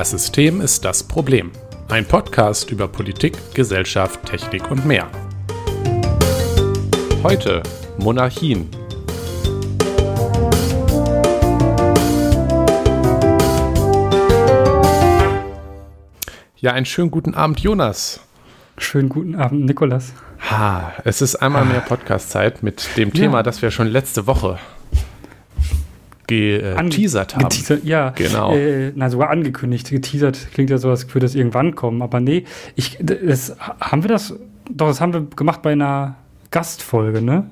Das System ist das Problem. Ein Podcast über Politik, Gesellschaft, Technik und mehr. Heute Monarchien. Ja, einen schönen guten Abend, Jonas. Schönen guten Abend, Nikolas. Ha, es ist einmal mehr Podcast-Zeit mit dem Thema, Ja. das wir schon letzte Woche geteasert haben. Geteasert, ja. Genau. Äh, na, sogar angekündigt. Geteasert klingt ja so, als würde das irgendwann kommen. Aber nee, ich, das, haben wir das, doch, das haben wir gemacht bei einer Gastfolge, ne?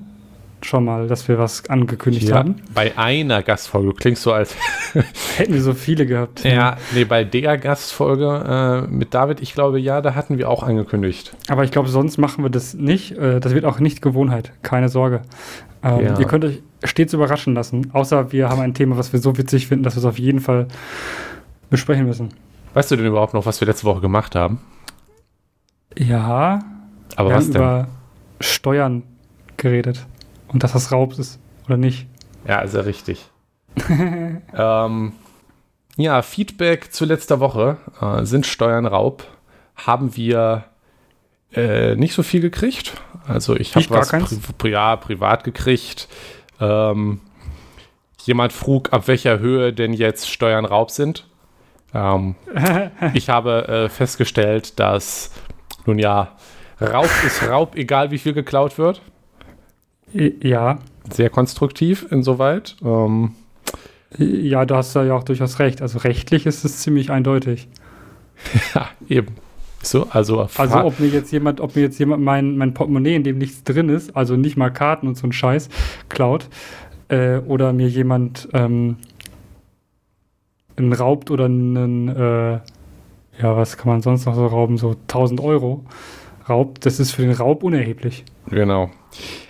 Schon mal, dass wir was angekündigt Ja, haben. bei einer Gastfolge. Klingst so als. Hätten wir so viele gehabt. ja, nee, bei der Gastfolge äh, mit David, ich glaube, ja, da hatten wir auch angekündigt. Aber ich glaube, sonst machen wir das nicht. Äh, Das wird auch nicht Gewohnheit. Keine Sorge. Ähm, Ja. Ihr könnt euch stets überraschen lassen. Außer wir haben ein Thema, was wir so witzig finden, dass wir es auf jeden Fall besprechen müssen. Weißt du denn überhaupt noch, was wir letzte Woche gemacht haben? Ja, Aber wir was haben denn? über Steuern geredet. Und dass das Raub ist, oder nicht? Ja, ist ja richtig. ähm, ja, Feedback zu letzter Woche. Äh, sind Steuern Raub? Haben wir äh, nicht so viel gekriegt. Also ich habe gar was keins. pri ja, privat gekriegt. Ähm, jemand frug, ab welcher Höhe denn jetzt Steuern Raub sind. Ähm, ich habe äh, festgestellt, dass, nun ja, Raub ist Raub, egal wie viel geklaut wird. Ja, Sehr konstruktiv insoweit. Ähm, ja, du hast da ja auch durchaus recht. Also rechtlich ist es ziemlich eindeutig. Ja, eben. So, also, Also ob mir jetzt jemand, ob mir jetzt jemand mein, mein Portemonnaie, in dem nichts drin ist, also nicht mal Karten und so ein Scheiß, klaut, äh, oder mir jemand ähm, einen raubt oder einen, äh, ja, was kann man sonst noch so rauben, so 1000 Euro raubt, das ist für den Raub unerheblich. genau.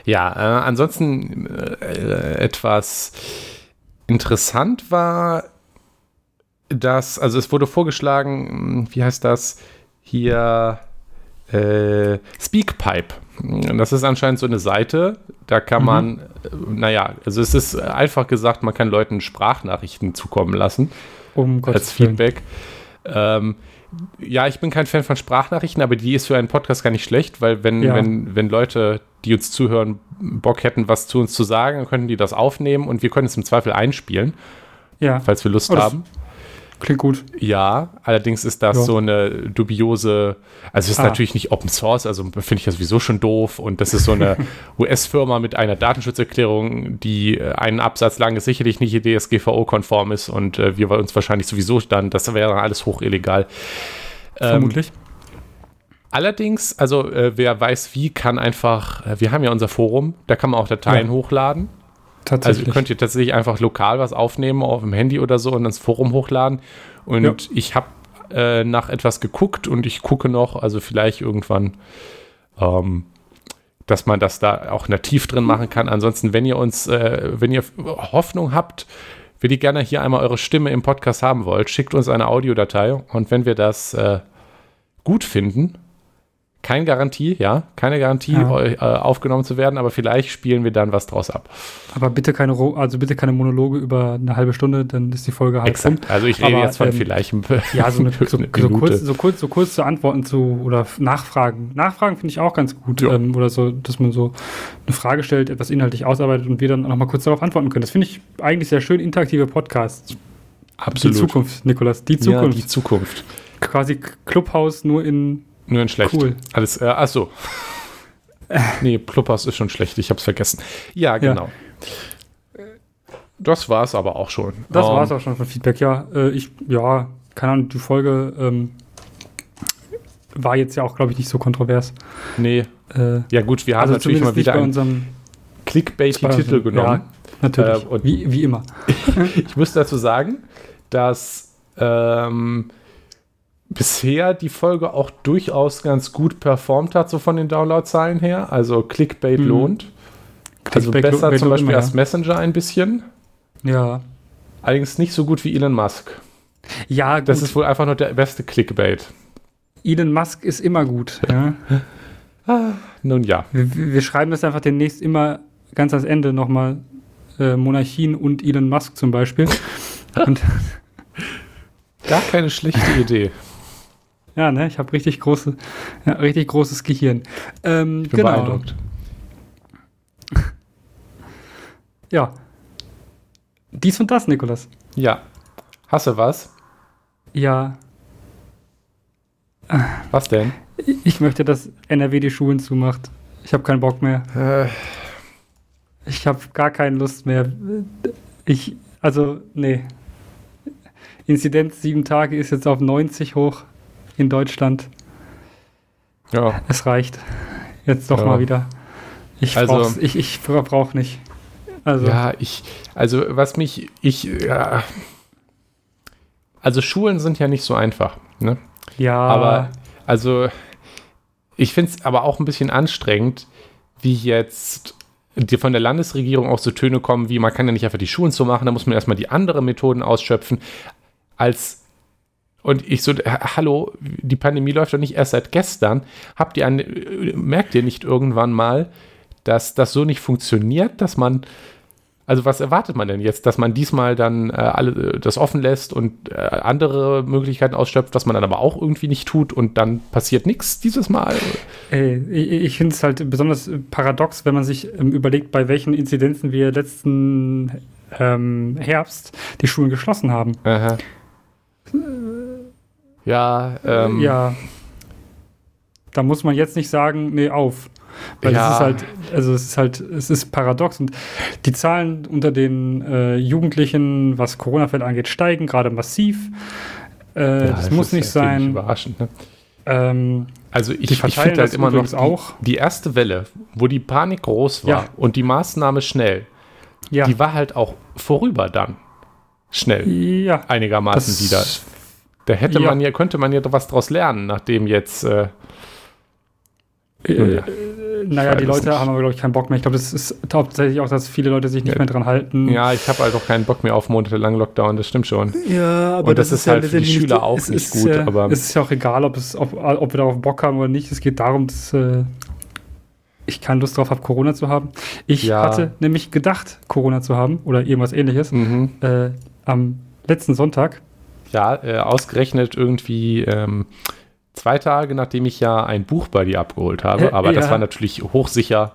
Ja, äh, ansonsten äh, etwas interessant war, dass, also es wurde vorgeschlagen, wie heißt das hier, äh, Speakpipe. Das ist anscheinend so eine Seite, da kann Mhm. man, äh, naja, also es ist einfach gesagt, man kann Leuten Sprachnachrichten zukommen lassen. Um als Gottes. Feedback. Ähm, ja, ich bin kein Fan von Sprachnachrichten, aber die ist für einen Podcast gar nicht schlecht, weil wenn, Ja. wenn, wenn Leute, die uns zuhören, Bock hätten, was zu uns zu sagen, dann könnten die das aufnehmen und wir können es im Zweifel einspielen, Ja, falls wir Lust Oh, haben. Klingt gut. Ja, allerdings ist das Ja. so eine dubiose, also es ist Ah. natürlich nicht Open Source, also finde ich ja sowieso schon doof und das ist so eine US-Firma mit einer Datenschutzerklärung, die äh, einen Absatz lang ist, sicherlich nicht DSGVO-konform ist und äh, wir uns wahrscheinlich sowieso dann, das wäre dann alles hoch illegal. Ähm, Vermutlich. allerdings, also äh, wer weiß wie, kann einfach, äh, wir haben ja unser Forum, da kann man auch Dateien Ja. hochladen. Also Tatsächlich. ihr könnt ihr tatsächlich einfach lokal was aufnehmen auf dem Handy oder so und ins Forum hochladen. Und Ja. ich habe äh, nach etwas geguckt und ich gucke noch, also vielleicht irgendwann, ähm, dass man das da auch nativ drin machen kann. Ansonsten, wenn ihr uns, äh, wenn ihr Hoffnung habt, wenn ihr gerne hier einmal eure Stimme im Podcast haben wollt, schickt uns eine Audiodatei und wenn wir das äh, gut finden, keine Garantie, ja, keine Garantie, Ja. äh, aufgenommen zu werden, aber vielleicht spielen wir dann was draus ab. Aber bitte keine, also bitte keine Monologe über eine halbe Stunde, dann ist die Folge halt rum. Exakt. Also ich rede Aber, jetzt von ähm, vielleicht Ja, so, eine, so, so, Minute. kurz, so, kurz, so kurz zu antworten zu oder Nachfragen. Nachfragen finde ich auch ganz gut. Ja. Ähm, oder so, dass man so eine Frage stellt, etwas inhaltlich ausarbeitet und wir dann nochmal kurz darauf antworten können. Das finde ich eigentlich sehr schön. Interaktive Podcasts. Absolut. Die Zukunft, Nikolas. Die Ja, Zukunft. die Zukunft. Quasi Clubhouse nur in. Nur in schlecht. Cool. Alles, äh, ach so. nee, Clubhouse ist schon schlecht, ich hab's vergessen. Ja, genau. Das war's aber auch schon. Das Ähm, war's auch schon von Feedback. Ja, äh, ich, ja, keine Ahnung, die Folge ähm, war jetzt ja auch, glaube ich, nicht so kontrovers. Nee, Äh, ja gut, wir haben also natürlich mal wieder einen unserem clickbaity bei Titel unserem- genommen. Ja, natürlich. Äh, und- wie, wie immer. Ich muss dazu sagen, dass ähm, bisher die Folge auch durchaus ganz gut performt hat, so von den Downloadzahlen her. Also Clickbait Mhm. lohnt. Also Clickbait besser lohnt zum Beispiel immer, als Messenger ein bisschen. Ja. Allerdings nicht so gut wie Elon Musk. Ja, Das gut. ist wohl einfach nur der beste Clickbait. Elon Musk ist immer gut. Ja. Nun ja. Wir, wir schreiben das einfach demnächst immer ganz ans Ende nochmal. Äh, Monarchien und Elon Musk zum Beispiel. und gar keine schlechte Idee. Ja, ne, ich habe richtig große, ja, richtig großes Gehirn. Ähm, Ich bin genau. beeindruckt. Ja. Dies und das, Nikolas. Ja. Hast du was? Ja, Was denn? ich möchte, dass NRW die Schulen zumacht. Ich habe keinen Bock mehr. Äh, Ich habe gar keine Lust mehr. Ich, also, nee. Inzidenz sieben Tage ist jetzt auf 90 hoch in Deutschland. ja. Es reicht. Jetzt doch Ja. mal wieder. Ich Also- brauch's, ich, ich bra- brauch nicht. Also, Ja, ich, also was mich, ich, ja, also Schulen sind ja nicht so einfach, ne? ja, Aber, also, ich finde es aber auch ein bisschen anstrengend, wie jetzt dir von der Landesregierung auch so Töne kommen, wie man kann ja nicht einfach die Schulen so machen, da muss man erstmal die anderen Methoden ausschöpfen, als und ich so, äh, hallo, die Pandemie läuft doch nicht erst seit gestern. Habt ihr eine, äh, merkt ihr nicht irgendwann mal, dass das so nicht funktioniert, dass man, also was erwartet man denn jetzt, dass man diesmal dann äh, alle äh, das offen lässt und äh, andere Möglichkeiten ausschöpft, was man dann aber auch irgendwie nicht tut und dann passiert nichts dieses Mal? ey, ich, ich finde es halt besonders paradox, wenn man sich ähm, überlegt, bei welchen Inzidenzen wir letzten ähm, Herbst die Schulen geschlossen haben. Aha. Ja, ähm, ja. Da muss man jetzt nicht sagen, nee, auf. Weil Ja. es ist halt, also es ist halt, es ist paradox. Und die Zahlen unter den äh, Jugendlichen, was Corona-Fälle angeht, steigen gerade massiv. Äh, ja, das muss ist nicht sein. ziemlich Überraschend, ne? Ähm, Also ich, ich finde halt das immer noch die, auch. die erste Welle, wo die Panik groß war Ja. und die Maßnahme schnell, ja. die war halt auch vorüber dann. Schnell. ja. Einigermaßen Das- wieder. Da hätte Ja. man ja, könnte man ja was draus lernen, nachdem jetzt äh, Äh, ja. naja, weiß die Leute nicht. haben aber, glaube ich, keinen Bock mehr. Ich glaube, das ist hauptsächlich auch, dass viele Leute sich nicht Ja. mehr dran halten. Ja, ich habe halt auch keinen Bock mehr auf monatelangen Lockdown, das stimmt schon. Ja, aber Und das ist halt für die Schüler auch es nicht ist, gut, äh, aber- es ist ja auch egal, ob, es, ob, ob wir darauf Bock haben oder nicht. Es geht darum, dass äh, ich keine Lust drauf habe, Corona zu haben. Ich Ja. hatte nämlich gedacht, Corona zu haben oder irgendwas ähnliches Mhm. äh, am letzten Sonntag. Ja, äh, ausgerechnet irgendwie ähm, zwei Tage, nachdem ich ja ein Buch bei dir abgeholt habe. Aber das ja. war natürlich hochsicher,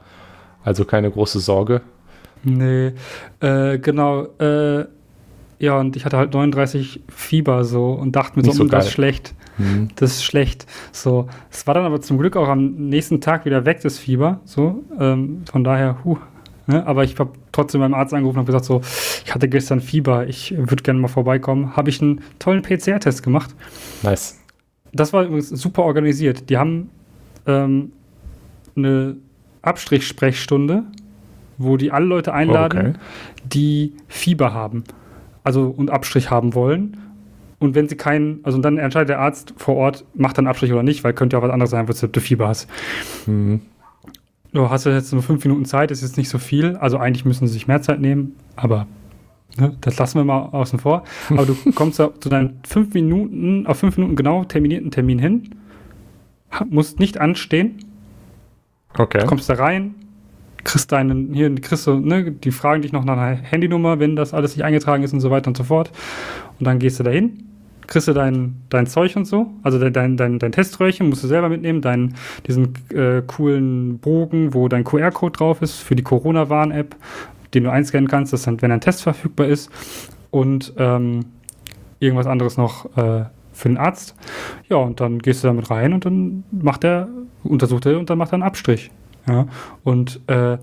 also keine große Sorge. Nee, äh, genau. Äh, ja, und ich hatte halt 39 Fieber so und dachte mir so, so "Hm, das ist geil." schlecht. Mhm. Das ist schlecht. So, es war dann aber zum Glück auch am nächsten Tag wieder weg, das Fieber. So, ähm, von daher, huh. Ne? Aber ich habe trotzdem beim Arzt angerufen und gesagt, so, ich hatte gestern Fieber, ich würde gerne mal vorbeikommen. Habe ich einen tollen PCR-Test gemacht. Nice. Das war übrigens super organisiert. Die haben ähm, eine Abstrich-Sprechstunde, wo die alle Leute einladen, Okay. die Fieber haben. Also und Abstrich haben wollen. Und wenn sie keinen, also dann entscheidet der Arzt vor Ort, macht dann Abstrich oder nicht, weil könnte ja auch was anderes sein, wenn du Fieber hast. Mhm. Du hast jetzt nur fünf Minuten Zeit, ist jetzt nicht so viel. Also eigentlich müssen sie sich mehr Zeit nehmen, aber ne, das lassen wir mal außen vor. Aber du kommst da zu deinen fünf Minuten, auf fünf Minuten genau terminierten Termin hin, musst nicht anstehen, Okay. kommst da rein, kriegst deinen, hier kriegst du, ne, die fragen dich noch nach einer Handynummer, wenn das alles nicht eingetragen ist und so weiter und so fort. Und dann gehst du dahin, kriegst du dein, dein Zeug und so, also dein, dein, dein, Teströhrchen musst du selber mitnehmen, dein, diesen äh, coolen Bogen, wo dein QR-Code drauf ist für die Corona-Warn-App, den du einscannen kannst, dass dann, wenn ein Test verfügbar ist und ähm, irgendwas anderes noch äh, für den Arzt. Ja, und dann gehst du damit rein und dann macht er, untersucht er und dann macht er einen Abstrich. Ja, und äh,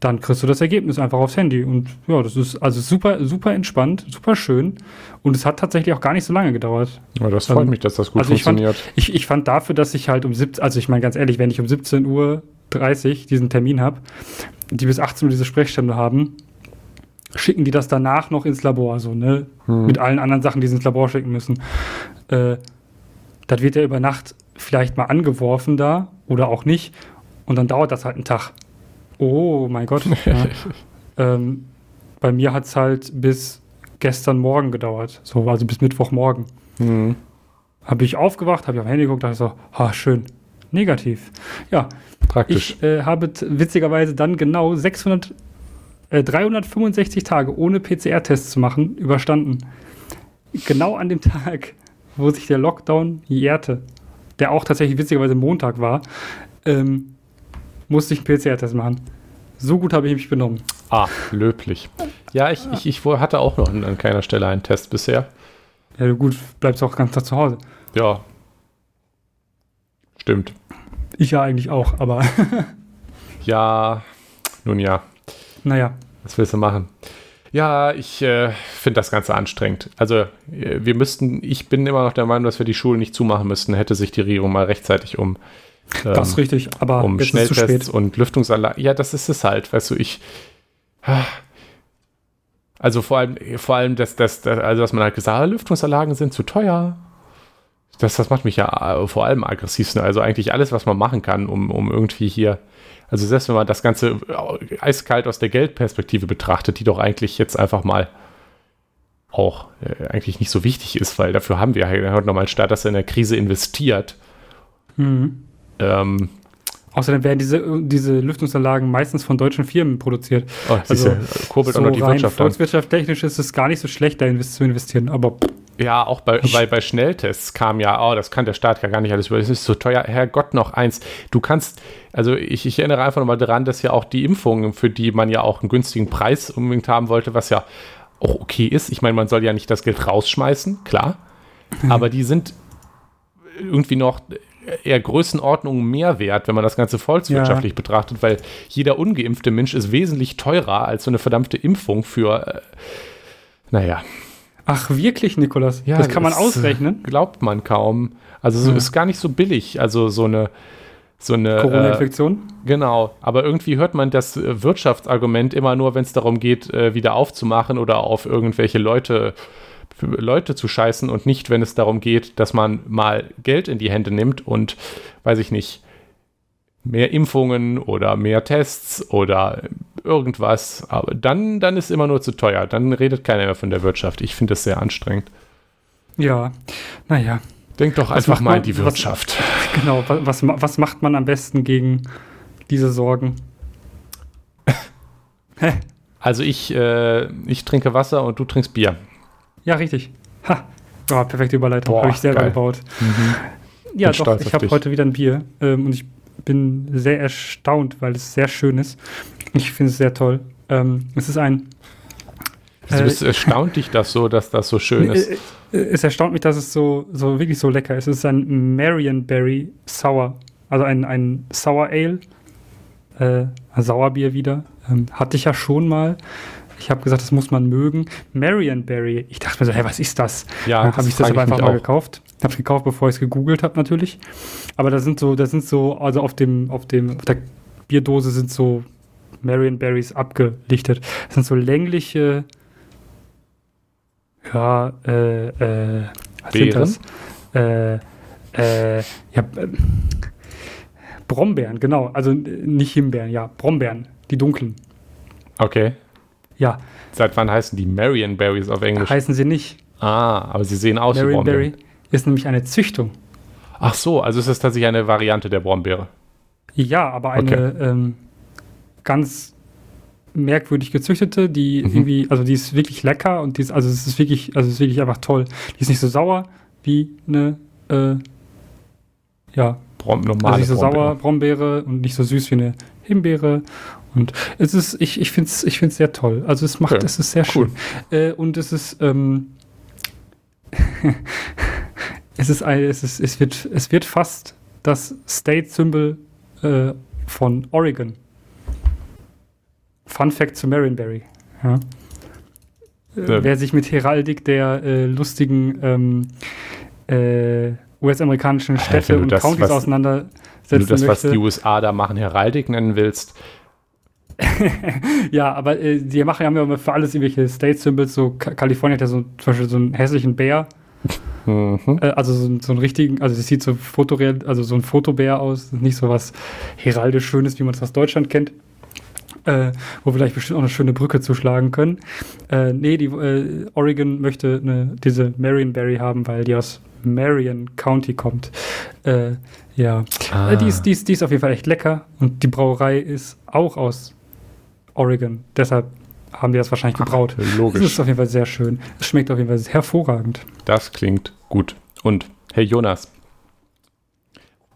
dann kriegst du das Ergebnis einfach aufs Handy. Und ja, das ist also super, super entspannt, super schön. Und es hat tatsächlich auch gar nicht so lange gedauert. Ja, das freut Ähm, mich, dass das gut also ich fand- funktioniert. Ich, ich fand dafür, dass ich halt um 17, also ich meine ganz ehrlich, wenn ich um 17.30 Uhr diesen Termin habe, die bis 18 Uhr diese Sprechstunde haben, schicken die das danach noch ins Labor, so, ne? Mhm. Mit allen anderen Sachen, die sie ins Labor schicken müssen. Äh, das wird ja über Nacht vielleicht mal angeworfen da oder auch nicht. Und dann dauert das halt einen Tag. Oh mein Gott. ja. ähm, bei mir hat es halt bis gestern Morgen gedauert. So, also bis Mittwochmorgen. Mhm. Habe ich aufgewacht, habe ich auf mein Handy geguckt, dachte so, ha, schön. Negativ. Ja, Praktisch. ich äh, habe witzigerweise dann genau 600, äh, 365 Tage ohne PCR-Tests zu machen überstanden. genau an dem Tag, wo sich der Lockdown jährte, der auch tatsächlich witzigerweise Montag war, ähm, musste ich einen PCR-Test machen. So gut habe ich mich benommen. Ah, löblich. Ja, ich, ich, ich hatte auch noch an keiner Stelle einen Test bisher. Ja, gut, bleibst auch ganz Tag zu Hause. Ja. Stimmt. Ich ja eigentlich auch, aber. ja, nun ja. Naja. Was willst du machen? Ja, ich äh, finde das Ganze anstrengend. Also, äh, wir müssten, ich bin immer noch der Meinung, dass wir die Schulen nicht zumachen müssten, hätte sich die Regierung mal rechtzeitig um. Ähm, das ist richtig, aber um Schnelltests und Lüftungsanlagen. Ja, das ist es halt, weißt du, ich. Also vor allem, vor allem, dass, dass, also dass man halt gesagt hat, Lüftungsanlagen sind zu teuer. Das, das macht mich ja äh, vor allem aggressiv. Also eigentlich alles, was man machen kann, um, um irgendwie hier, also selbst wenn man das Ganze äh, eiskalt aus der Geldperspektive betrachtet, die doch eigentlich jetzt einfach mal auch äh, eigentlich nicht so wichtig ist, weil dafür haben wir halt nochmal einen Staat, dass er in der Krise investiert. Mhm. Ähm, Außerdem werden diese, diese Lüftungsanlagen meistens von deutschen Firmen produziert. Oh, also, kurbelt so auch noch die Wirtschaft Volkswirtschaftstechnisch ist es gar nicht so schlecht, da zu investieren, aber. Ja, auch bei, bei, bei Schnelltests kam ja, oh, das kann der Staat ja gar nicht alles über. Das ist so teuer. Herrgott, noch eins. Du kannst, also ich, ich erinnere einfach nochmal daran, dass ja auch die Impfungen, für die man ja auch einen günstigen Preis unbedingt haben wollte, was ja auch okay ist. Ich meine, man soll ja nicht das Geld rausschmeißen, klar. Aber die sind irgendwie noch eher Größenordnung mehr wert, wenn man das Ganze volkswirtschaftlich ja. betrachtet, weil jeder ungeimpfte Mensch ist wesentlich teurer als so eine verdammte Impfung für, äh, naja. Ach, wirklich, Nikolas? Ja, das kann man ausrechnen? Glaubt man kaum. Also, so ja. ist gar nicht so billig. Also, so eine. So eine Corona-Infektion? Äh, genau. Aber irgendwie hört man das äh, Wirtschaftsargument immer nur, wenn es darum geht, äh, wieder aufzumachen oder auf irgendwelche Leute Leute zu scheißen und nicht, wenn es darum geht, dass man mal Geld in die Hände nimmt und, weiß ich nicht, mehr Impfungen oder mehr Tests oder irgendwas. Aber dann, dann ist immer nur zu teuer. Dann redet keiner mehr von der Wirtschaft. Ich finde es sehr anstrengend. Ja, naja. Denk doch was einfach mal an die Wirtschaft. Was, genau, was, was macht man am besten gegen diese Sorgen? also ich, äh, ich trinke Wasser und du trinkst Bier. Ja, richtig. Ha. Oh, perfekte Überleitung. Habe ich selber geil. gebaut. Mhm. Ja, bin doch, ich habe heute wieder ein Bier ähm, und ich bin sehr erstaunt, weil es sehr schön ist. Ich finde es sehr toll. Ähm, es ist ein. Also bist äh, erstaunt dich das so, dass das so schön ist? Äh, es erstaunt mich, dass es so, so wirklich so lecker ist. Es ist ein Marionberry Sour. Also ein, ein Sour Ale. Äh, ein Sauerbier wieder. Ähm, hatte ich ja schon mal. Ich habe gesagt, das muss man mögen. Marionberry. Ich dachte mir so, hey, was ist das? Ja, Dann habe ich das aber einfach mal auch. gekauft. Habe es gekauft, bevor ich es gegoogelt habe natürlich. Aber da sind so, da sind so, also auf dem, auf dem, auf der Bierdose sind so Marionberries abgelichtet. Das sind so längliche, ja, äh, äh, was Beeren? sind das? Äh, äh, ja, äh, Brombeeren, genau. Also nicht Himbeeren, ja, Brombeeren, die dunklen. Okay. Ja. Seit wann heißen die Marion Berries auf Englisch? Heißen sie nicht. Ah, aber sie sehen aus Marion wie Brombeeren. Berry ist nämlich eine Züchtung. Ach so, also ist das tatsächlich eine Variante der Brombeere. Ja, aber eine okay. ähm, ganz merkwürdig gezüchtete, die mhm. irgendwie, also die ist wirklich lecker und die ist, also es ist wirklich, also es ist wirklich einfach toll. Die ist nicht so sauer wie eine, äh, ja, Brom normale also nicht so Brombeere. sauer Brombeere und nicht so süß wie eine Himbeere und es ist, ich, ich finde es ich find's sehr toll. Also es macht, okay. es ist sehr cool. schön. Äh, und es ist, ähm, es ist ein, es ist, es wird, es wird fast das State-Symbol äh, von Oregon. Fun Fact zu Marionberry. Ja. Äh, wer sich mit Heraldik der äh, lustigen ähm, äh, US-amerikanischen Städte und das, Countys was, auseinandersetzen Wenn du das, möchte, was die USA da machen, Heraldik nennen willst, ja, aber äh, die machen ja immer für alles irgendwelche State-Symbols. So Kalifornien hat ja so zum Beispiel so einen hässlichen Bär. Mhm. Äh, also so, so einen richtigen, also das sieht so fotoreal, also so ein Fotobär aus, nicht so was heraldisch Schönes, wie man es aus Deutschland kennt. Äh, wo wir vielleicht bestimmt auch eine schöne Brücke zuschlagen können. Äh, nee, die, äh, Oregon möchte eine, diese Marionberry haben, weil die aus Marion County kommt. Äh, ja, ah. die, ist, die, ist, die ist auf jeden Fall echt lecker und die Brauerei ist auch aus Oregon. Deshalb haben die das wahrscheinlich gebraut. Ah, logisch. Das ist auf jeden Fall sehr schön. Es schmeckt auf jeden Fall hervorragend. Das klingt gut. Und hey Jonas,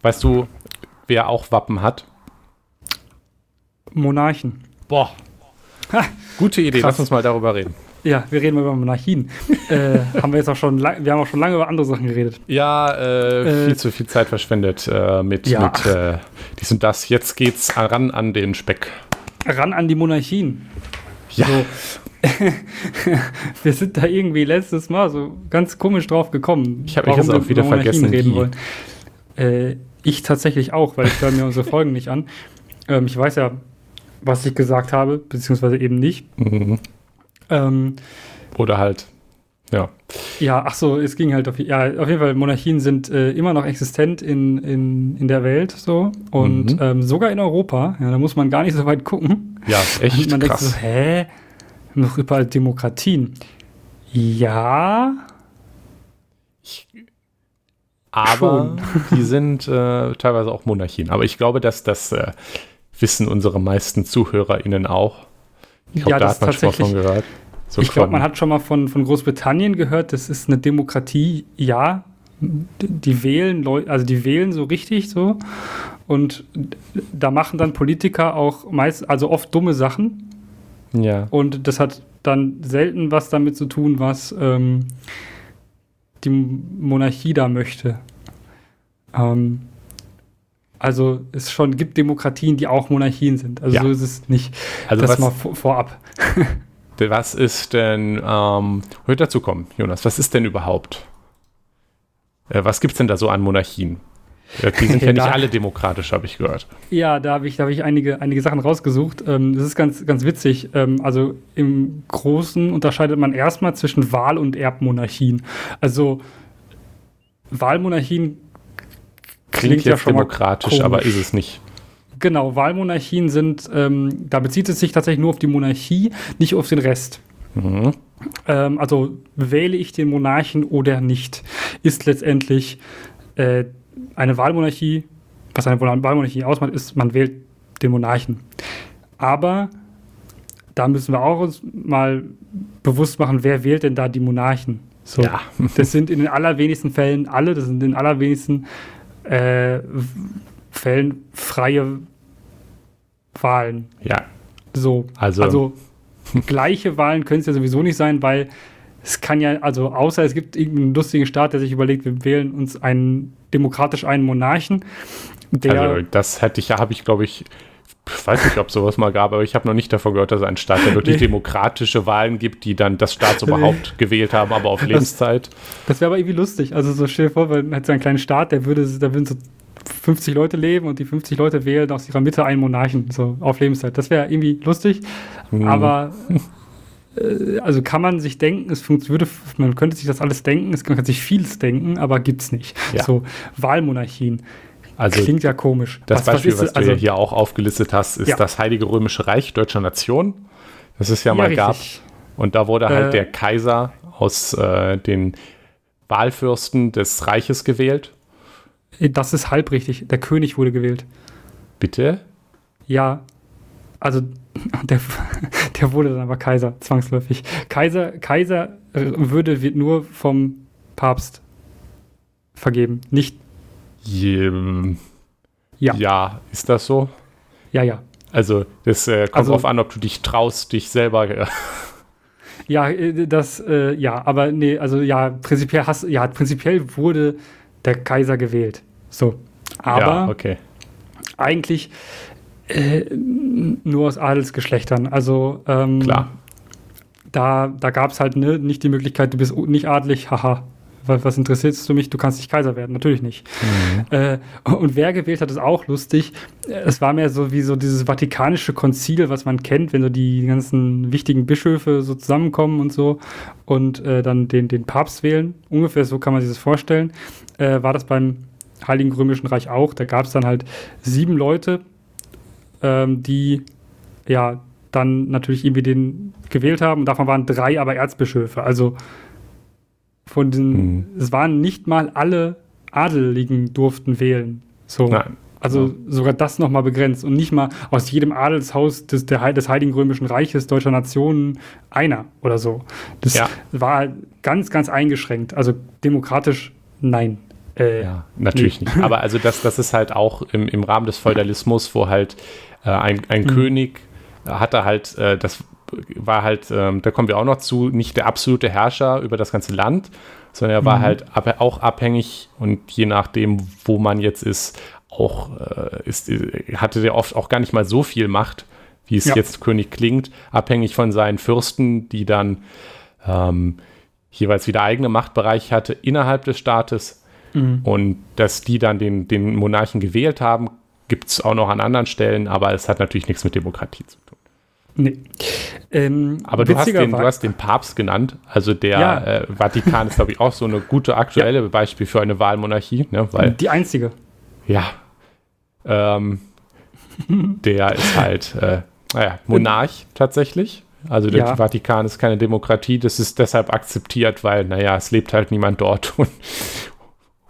weißt du, wer auch Wappen hat? Monarchen. Boah. Ha, gute Idee, Krass. lass uns mal darüber reden. Ja, wir reden mal über Monarchien. äh, haben wir jetzt auch schon lang, wir haben auch schon lange über andere Sachen geredet. Ja, äh, viel äh, zu viel Zeit verschwendet äh, mit, ja. mit äh, dies und das. Jetzt geht's ran an den Speck. Ran an die Monarchien. Ja. So. wir sind da irgendwie letztes Mal so ganz komisch drauf gekommen. Ich habe mich jetzt auch wieder vergessen. Reden wollen. Äh, ich tatsächlich auch, weil ich höre mir unsere Folgen nicht an. Ähm, ich weiß ja, was ich gesagt habe, beziehungsweise eben nicht. Mhm. Ähm, Oder halt, ja. Ja, ach so, es ging halt auf, ja, auf jeden Fall, Monarchien sind äh, immer noch existent in, in, in der Welt so und mhm. ähm, sogar in Europa. Ja, da muss man gar nicht so weit gucken. Ja, echt man krass. denkt so, hä? Noch überall Demokratien. Ja. Ich, aber Schon. die sind äh, teilweise auch Monarchien. Aber ich glaube, dass das äh, wissen unsere meisten ZuhörerInnen auch. Ich glaube, ja, da hat man schon mal von gehört. So ich glaube, man hat schon mal von, von Großbritannien gehört, das ist eine Demokratie, ja. Die wählen Leute, also die wählen so richtig so. Und da machen dann Politiker auch meist, also oft dumme Sachen. Ja. Und das hat dann selten was damit zu tun, was ähm, die Monarchie da möchte. Ähm, also es schon gibt Demokratien, die auch Monarchien sind. Also ja. so ist es nicht. Also das mal vor, vorab. was ist denn, ähm, heute dazu kommen, Jonas, was ist denn überhaupt? Äh, was gibt es denn da so an Monarchien? Äh, die sind ja nicht alle demokratisch, habe ich gehört. Ja, da habe ich, hab ich einige, einige Sachen rausgesucht. Ähm, das ist ganz, ganz witzig. Ähm, also im Großen unterscheidet man erstmal zwischen Wahl- und Erbmonarchien. Also Wahlmonarchien klingt, klingt ja schon demokratisch, aber ist es nicht. Genau, Wahlmonarchien sind, ähm, da bezieht es sich tatsächlich nur auf die Monarchie, nicht auf den Rest. Mhm. Ähm, also wähle ich den Monarchen oder nicht, ist letztendlich äh, eine Wahlmonarchie, was eine Wahlmonarchie ausmacht, ist, man wählt den Monarchen. Aber da müssen wir auch uns mal bewusst machen, wer wählt denn da die Monarchen? So, ja. das sind in den allerwenigsten Fällen alle, das sind in den allerwenigsten äh, Fällen freie Wahlen. Ja. So. Also, also gleiche Wahlen können es ja sowieso nicht sein, weil es kann ja, also außer es gibt irgendeinen lustigen Staat, der sich überlegt, wir wählen uns einen demokratisch einen Monarchen. also das hätte ich ja, habe ich glaube ich, ich weiß nicht, ob es sowas mal gab, aber ich habe noch nicht davon gehört, dass es einen Staat, der wirklich nee. demokratische Wahlen gibt, die dann das Staatsoberhaupt nee. gewählt haben, aber auf Lebenszeit. Das, das wäre aber irgendwie lustig. Also so stell dir vor, weil man hat so einen kleinen Staat, der würde, da würden so 50 Leute leben und die 50 Leute wählen aus ihrer Mitte einen Monarchen, so auf Lebenszeit. Das wäre irgendwie lustig, mhm. aber äh, also kann man sich denken, es würde, man könnte sich das alles denken, es kann sich vieles denken, aber gibt es nicht. Ja. So Wahlmonarchien. Also Klingt ja komisch. Das was, Beispiel, was, was du also, hier auch aufgelistet hast, ist ja. das Heilige Römische Reich deutscher Nation. Das es ja, ja mal richtig. gab. Und da wurde halt äh, der Kaiser aus äh, den Wahlfürsten des Reiches gewählt. Das ist halb richtig. Der König wurde gewählt. Bitte? Ja. Also, der, der wurde dann aber Kaiser, zwangsläufig. Kaiser, Kaiser würde wird nur vom Papst vergeben, nicht. Je, ja. Ja, ist das so? Ja, ja. Also, das äh, kommt also, darauf an, ob du dich traust, dich selber. Äh, ja, das, äh, ja, aber nee, also ja, prinzipiell hast, ja, prinzipiell wurde der Kaiser gewählt. So. Aber ja, okay. eigentlich äh, nur aus Adelsgeschlechtern. Also ähm, klar. Da, da gab es halt ne, nicht die Möglichkeit, du bist nicht adlig, haha. Was, was interessierst du mich? Du kannst nicht Kaiser werden. Natürlich nicht. Mhm. Äh, und wer gewählt hat, ist auch lustig. Es war mehr so wie so dieses vatikanische Konzil, was man kennt, wenn so die ganzen wichtigen Bischöfe so zusammenkommen und so und äh, dann den, den Papst wählen. Ungefähr so kann man sich das vorstellen. Äh, war das beim Heiligen Römischen Reich auch. Da gab es dann halt sieben Leute, ähm, die ja dann natürlich irgendwie den gewählt haben. Und davon waren drei aber Erzbischöfe. Also von den, mhm. es waren nicht mal alle Adeligen durften wählen. So. Nein. Also sogar das nochmal begrenzt und nicht mal aus jedem Adelshaus des, der, des Heiligen Römischen Reiches deutscher Nationen einer oder so. Das ja. war ganz, ganz eingeschränkt. Also demokratisch nein. Äh, ja, natürlich nicht. Aber also das, das ist halt auch im, im Rahmen des Feudalismus, wo halt äh, ein, ein mhm. König hatte halt, äh, das war halt, ähm, da kommen wir auch noch zu, nicht der absolute Herrscher über das ganze Land, sondern er war mhm. halt ab, auch abhängig und je nachdem, wo man jetzt ist, auch äh, ist, hatte der oft auch gar nicht mal so viel Macht, wie es ja. jetzt König klingt, abhängig von seinen Fürsten, die dann ähm, jeweils wieder eigene Machtbereiche hatte innerhalb des Staates. Mhm. Und dass die dann den, den Monarchen gewählt haben, gibt es auch noch an anderen Stellen, aber es hat natürlich nichts mit Demokratie zu tun. Nee. Ähm, Aber du hast, den, du hast den Papst genannt. Also der ja. äh, Vatikan ist, glaube ich, auch so eine gute aktuelle ja. Beispiel für eine Wahlmonarchie. Ne? Weil, Die einzige. Ja. Ähm, der ist halt, äh, naja, Monarch tatsächlich. Also der ja. Vatikan ist keine Demokratie. Das ist deshalb akzeptiert, weil, naja, es lebt halt niemand dort. Und,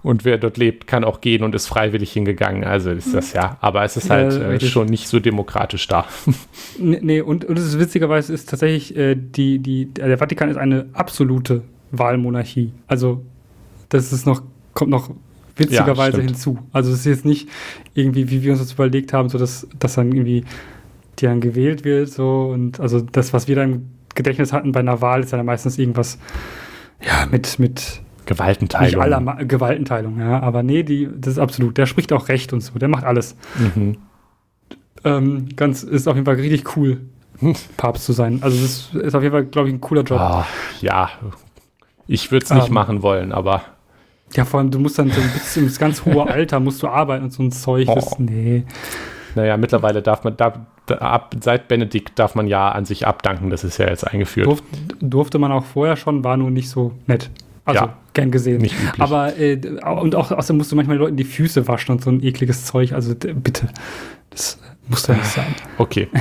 und wer dort lebt, kann auch gehen und ist freiwillig hingegangen. Also ist das ja. Aber es ist halt äh, schon nicht so demokratisch da. Nee, nee und, und es ist witzigerweise ist tatsächlich äh, die, die, der Vatikan ist eine absolute Wahlmonarchie. Also das ist noch, kommt noch witzigerweise ja, hinzu. Also es ist jetzt nicht irgendwie, wie wir uns das überlegt haben, so dass, dass dann irgendwie die dann gewählt wird, so und also das, was wir da im Gedächtnis hatten bei einer Wahl, ist ja meistens irgendwas ja, mit, mit Gewaltenteilung. Nicht aller Gewaltenteilung, ja. Aber nee, die, das ist absolut. Der spricht auch Recht und so. Der macht alles. Mhm. Ähm, ganz, ist auf jeden Fall richtig cool, Papst zu sein. Also, das ist auf jeden Fall, glaube ich, ein cooler Job. Oh, ja, ich würde es nicht ähm, machen wollen, aber. Ja, vor allem, du musst dann so ein bisschen ins ganz hohe Alter musst du arbeiten und so ein Zeug. Oh. Das, nee. Naja, mittlerweile darf man, da, ab, seit Benedikt darf man ja an sich abdanken, das ist ja jetzt eingeführt. Durf, durfte man auch vorher schon, war nur nicht so nett. Also ja, gern gesehen. Aber äh, und auch außerdem musst du manchmal Leuten die Füße waschen und so ein ekliges Zeug. Also bitte, das muss doch nicht sein. Okay.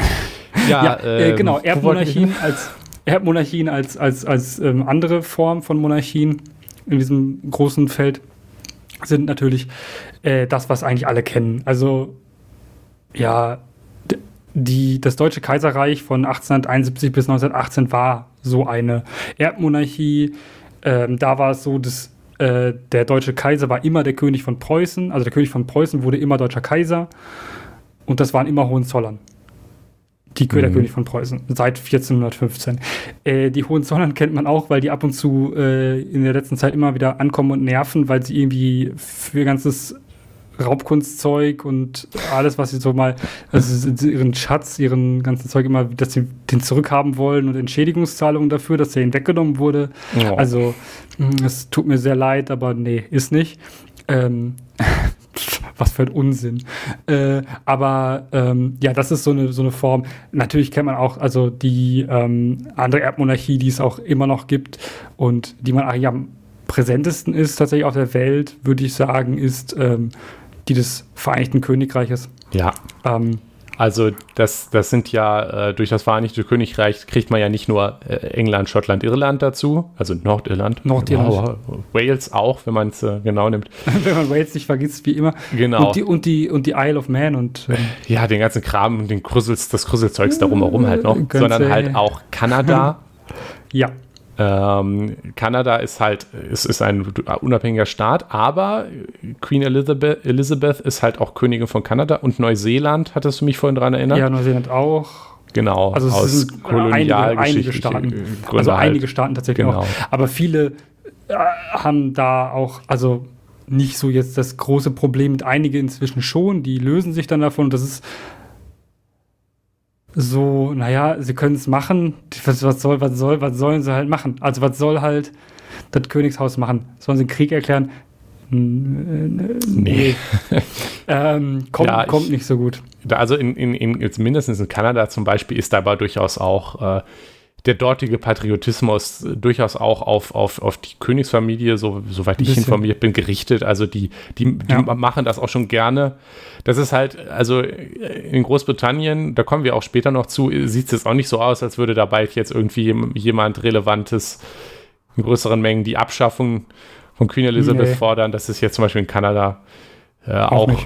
Ja, ja äh, ähm, genau. Erbmonarchien als Erbmonarchien als als als ähm, andere Form von Monarchien in diesem großen Feld sind natürlich äh, das, was eigentlich alle kennen. Also ja, die, das Deutsche Kaiserreich von 1871 bis 1918 war so eine Erbmonarchie ähm, da war es so, dass äh, der deutsche Kaiser war immer der König von Preußen. Also der König von Preußen wurde immer deutscher Kaiser. Und das waren immer Hohenzollern. Die, mhm. Der König von Preußen, seit 1415. Äh, die Hohenzollern kennt man auch, weil die ab und zu äh, in der letzten Zeit immer wieder ankommen und nerven, weil sie irgendwie für ihr ganzes Raubkunstzeug und alles, was sie so mal, also ihren Schatz, ihren ganzen Zeug immer, dass sie den zurückhaben wollen und Entschädigungszahlungen dafür, dass der ihnen weggenommen wurde. Oh. Also, hm, es tut mir sehr leid, aber nee, ist nicht. Ähm, was für ein Unsinn. Äh, aber ähm, ja, das ist so eine, so eine Form. Natürlich kennt man auch also die ähm, andere Erbmonarchie, die es auch immer noch gibt und die man eigentlich am präsentesten ist tatsächlich auf der Welt, würde ich sagen, ist ähm, die des Vereinigten Königreiches. Ja. Ähm, also das, das sind ja, äh, durch das Vereinigte Königreich kriegt man ja nicht nur äh, England, Schottland, Irland dazu, also Nordirland. Nordirland. Wow, Wales auch, wenn man es äh, genau nimmt. wenn man Wales nicht vergisst, wie immer. Genau. Und die, und die, und die Isle of Man und ähm, Ja, den ganzen Kram, den Krüssels, das Krüsselzeugs darum herum halt noch, sondern halt auch Kanada. ja. Ähm, Kanada ist halt, ist, ist ein unabhängiger Staat, aber Queen Elizabeth, Elizabeth ist halt auch Königin von Kanada und Neuseeland, hattest du mich vorhin daran erinnert? Ja, Neuseeland auch. Genau, also aus einige, einige Staaten. Gründe also halt. einige Staaten tatsächlich genau. auch. Aber viele äh, haben da auch, also nicht so jetzt das große Problem mit einige inzwischen schon, die lösen sich dann davon. Das ist so, naja, sie können es machen. Was, was, soll, was, soll, was sollen sie halt machen? Also, was soll halt das Königshaus machen? Sollen sie einen Krieg erklären? Nee. ähm, kommt, ja, kommt ich, nicht so gut. Also, in, in, in, jetzt mindestens in Kanada zum Beispiel ist da aber durchaus auch. Äh, der dortige Patriotismus durchaus auch auf, auf, auf die Königsfamilie, so, soweit ich informiert bin, gerichtet. Also die, die, die ja. machen das auch schon gerne. Das ist halt, also in Großbritannien, da kommen wir auch später noch zu, sieht es jetzt auch nicht so aus, als würde dabei jetzt irgendwie jemand Relevantes in größeren Mengen die Abschaffung von Queen Elizabeth nee. fordern. Das ist jetzt zum Beispiel in Kanada äh, auch, auch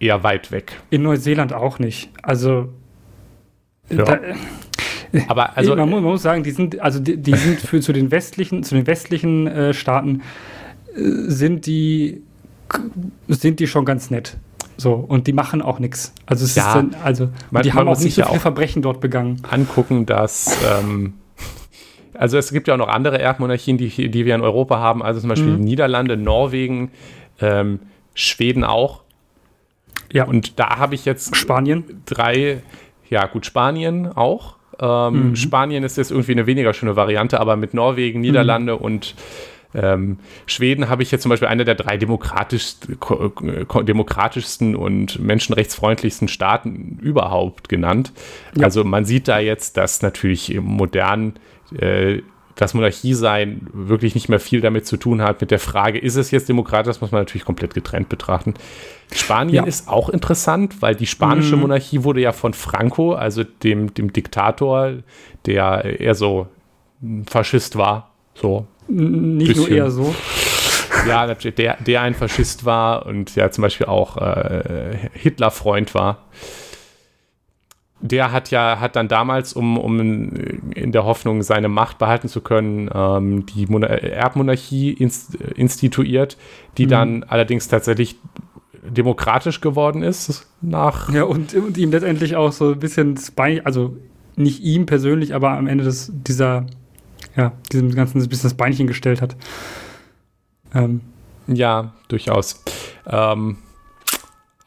eher weit weg. In Neuseeland auch nicht. Also. Ja. Da, Aber also, man, muss, man, muss, sagen, die sind, also die, die sind für zu den westlichen, zu den westlichen äh, Staaten äh, sind die sind die schon ganz nett. So, und die machen auch nichts. Also es Ja. ist dann, also Man- die haben auch nicht so auch- Verbrechen dort begangen. angucken, dass ähm, also es gibt ja auch noch andere Erbmonarchien, die, die wir in Europa haben, also zum Beispiel Mhm. Niederlande, Norwegen, ähm, Schweden auch. Ja. Und da habe ich jetzt Spanien. drei, ja gut, Spanien auch. Ähm, Mhm. Spanien ist jetzt irgendwie eine weniger schöne Variante, aber mit Norwegen, Niederlande und ähm, Schweden habe ich jetzt zum Beispiel eine der drei ko, demokratischsten und menschenrechtsfreundlichsten Staaten überhaupt genannt. Ja. Also man sieht da jetzt, dass natürlich im modernen äh, das Monarchie-Sein wirklich nicht mehr viel damit zu tun hat. Mit der Frage, ist es jetzt demokratisch, das muss man natürlich komplett getrennt betrachten. Spanien Ja. ist auch interessant, weil die spanische Mhm. Monarchie wurde ja von Franco, also dem, dem Diktator, der eher so Faschist war. So, Nicht nur Bisschen. eher so. ja, natürlich, der, der ein Faschist war und ja zum Beispiel auch äh, Hitler-Freund war. Der hat ja, hat dann damals, um, um in der Hoffnung, seine Macht behalten zu können, ähm, die Mona Erbmonarchie inst instituiert, die Mhm. dann allerdings tatsächlich demokratisch geworden ist nach Ja, und, und ihm letztendlich auch so ein bisschen das Bein, also nicht ihm persönlich, aber am Ende des, dieser, ja, diesem ganzen ein bisschen das Beinchen gestellt hat. Ähm, Ja, durchaus. Ähm,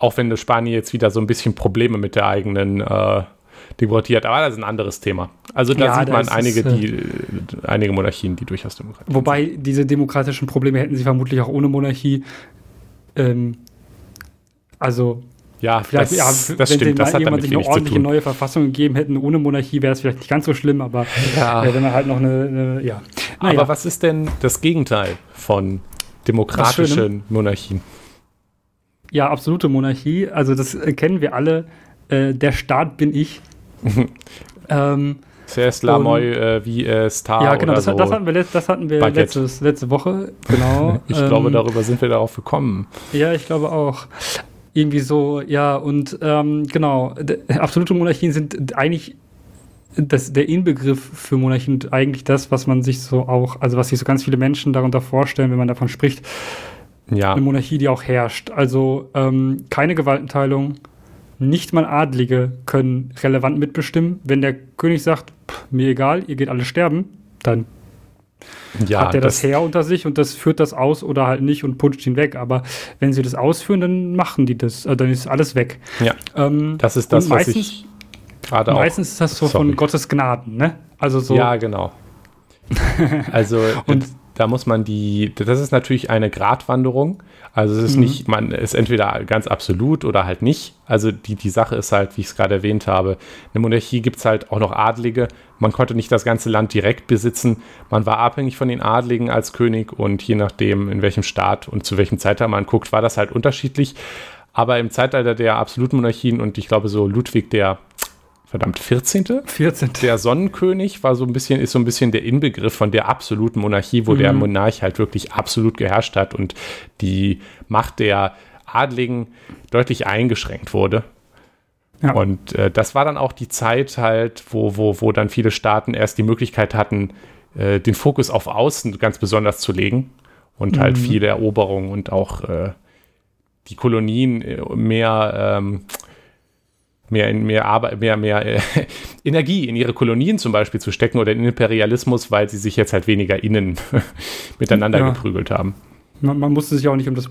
auch wenn Spanien jetzt wieder so ein bisschen Probleme mit der eigenen äh, Demokratie hat, aber das ist ein anderes Thema. Also da Ja, sieht da man einige, es, äh, die, äh, einige Monarchien, die durchaus demokratisch wobei diese demokratischen Probleme hätten sie vermutlich auch ohne Monarchie. Ähm, also sind. Ja, vielleicht, das, ja, das wenn sie stimmt, das hat jemand sich eine ordentliche neue Verfassung gegeben hätten ohne Monarchie, wäre es vielleicht nicht ganz so schlimm, aber Ja. äh, wenn man halt noch eine, eine ja. Naja. Aber was ist denn das Gegenteil von demokratischen Monarchien? Ja, absolute Monarchie. Also das äh, kennen wir alle. Äh, der Staat bin ich. ähm, Und- moi äh, wie es ta ja, genau. oder Das, so. das hatten wir, das hatten wir letztes, letzte Woche. Genau. ich Ähm, glaube, darüber sind wir darauf gekommen. Ja, ich glaube auch. Irgendwie so, ja, und ähm, genau. Absolute Monarchien sind eigentlich das, der Inbegriff für Monarchien und eigentlich das, was man sich so auch, also was sich so ganz viele Menschen darunter vorstellen, wenn man davon spricht, Ja, eine Monarchie, die auch herrscht. Also ähm, keine Gewaltenteilung, nicht mal Adlige können relevant mitbestimmen. Wenn der König sagt, "Pff, mir egal, ihr geht alle sterben, dann ja hat er das, Heer unter sich und das führt das aus oder halt nicht und putscht ihn weg. Aber wenn sie das ausführen, dann machen die das, äh, dann ist alles weg. Ja, Ähm, das ist das, und was meistens, ich gerade auch meistens ist das so Sorry. von Gottes Gnaden, ne? Also so. Ja, genau. Also Und- da muss man die, das ist natürlich eine Gratwanderung. Also es ist Mhm. nicht, man ist entweder ganz absolut oder halt nicht. Also die, die Sache ist halt, wie ich es gerade erwähnt habe, eine Monarchie gibt es halt auch noch Adlige. Man konnte nicht das ganze Land direkt besitzen. Man war abhängig von den Adligen als König und je nachdem, in welchem Staat und zu welchem Zeitalter man guckt, war das halt unterschiedlich. Aber im Zeitalter der absoluten Monarchien und ich glaube so Ludwig der, verdammt, 14. 14. Der Sonnenkönig war so ein bisschen, ist so ein bisschen der Inbegriff von der absoluten Monarchie, wo der Mhm. Monarch halt wirklich absolut geherrscht hat und die Macht der Adligen deutlich eingeschränkt wurde. Ja. Und äh, das war dann auch die Zeit halt, wo, wo, wo dann viele Staaten erst die Möglichkeit hatten, äh, den Fokus auf Außen ganz besonders zu legen und halt Mhm. viele Eroberungen und auch äh, die Kolonien äh, mehr, ähm, mehr, mehr, Arbeit, mehr, mehr äh, Energie in ihre Kolonien zum Beispiel zu stecken oder in Imperialismus, weil sie sich jetzt halt weniger innen miteinander Ja. geprügelt haben. Man, man musste sich auch nicht um das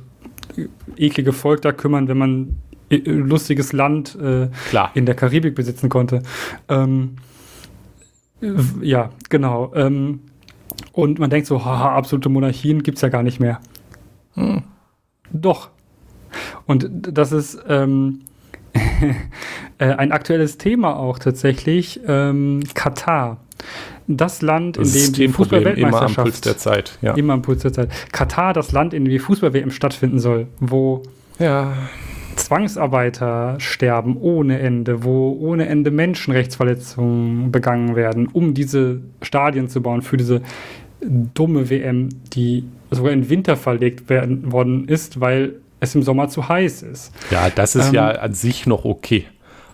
eklige Volk da kümmern, wenn man äh, lustiges Land äh, in der Karibik besitzen konnte. Ähm, ja, genau. Ähm, und man denkt so, haha, absolute Monarchien gibt es ja gar nicht mehr. Hm. Doch. Und das ist ähm, äh, ein aktuelles Thema auch tatsächlich. Ähm, Katar. Das Land, in dem die Systemproblem immer am Puls Fußball-Weltmeisterschaft der Zeit. Ja. immer am Puls der Zeit. Katar, das Land, in dem die Fußball-WM stattfinden soll, wo ja. Zwangsarbeiter sterben ohne Ende, wo ohne Ende Menschenrechtsverletzungen begangen werden, um diese Stadien zu bauen für diese dumme WM, die sogar in Winter verlegt werden worden ist, weil es im Sommer zu heiß ist. Ja, das ist ähm, ja an sich noch okay.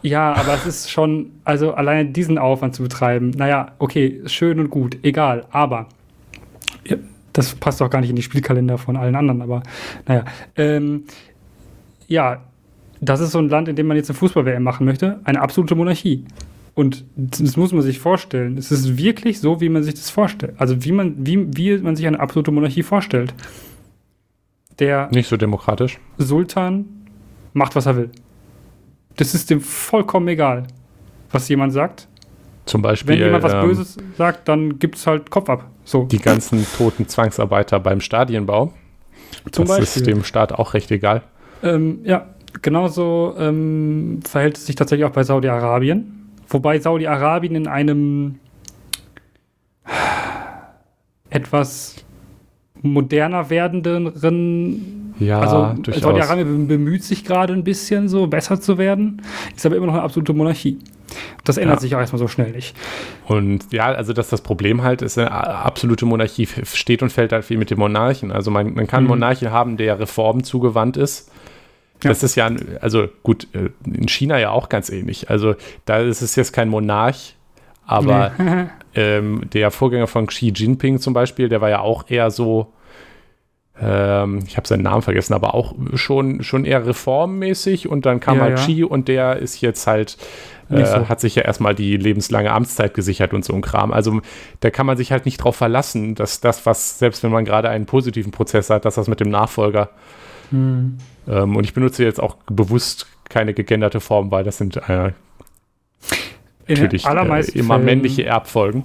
Ja, aber es ist schon, also alleine diesen Aufwand zu betreiben, naja, okay, schön und gut, egal, aber das passt auch gar nicht in die Spielkalender von allen anderen, aber naja. Ähm, ja, das ist so ein Land, in dem man jetzt eine Fußball-WM machen möchte, eine absolute Monarchie. Und das muss man sich vorstellen. Es ist wirklich so, wie man sich das vorstellt. Also wie man, wie, wie man sich eine absolute Monarchie vorstellt. Der Nicht so demokratisch. Sultan macht, was er will. Das ist dem vollkommen egal, was jemand sagt. Zum Beispiel. Wenn jemand was ähm, Böses sagt, dann gibt es halt Kopf ab. So. Die ganzen toten Zwangsarbeiter beim Stadienbau. Zum das Beispiel. ist dem Staat auch recht egal. Ähm, ja, genauso ähm, verhält es sich tatsächlich auch bei Saudi-Arabien. Wobei Saudi-Arabien in einem etwas moderner werdenden. Ja, also Saudi-Arabien bemüht sich gerade ein bisschen so besser zu werden, ist aber immer noch eine absolute Monarchie. Das ändert ja. sich auch erstmal so schnell nicht. Und ja, also dass das Problem halt ist, eine absolute Monarchie steht und fällt halt viel mit dem Monarchen. Also man, man kann mhm. Monarchen haben, der Reformen zugewandt ist. Ja. Das ist ja, also gut, äh, in China ja auch ganz ähnlich. Also da ist es jetzt kein Monarch, aber nee. ähm, der Vorgänger von Xi Jinping zum Beispiel, der war ja auch eher so, ähm, ich habe seinen Namen vergessen, aber auch schon, schon eher reformmäßig und dann kam ja, halt ja. Xi und der ist jetzt halt äh, so. hat sich ja erstmal die lebenslange Amtszeit gesichert und so ein Kram. Also da kann man sich halt nicht drauf verlassen, dass das, was, selbst wenn man gerade einen positiven Prozess hat, dass das mit dem Nachfolger. Hm. Ähm, und ich benutze jetzt auch bewusst keine gegenderte Form, weil das sind äh, natürlich äh, immer männliche Erbfolgen.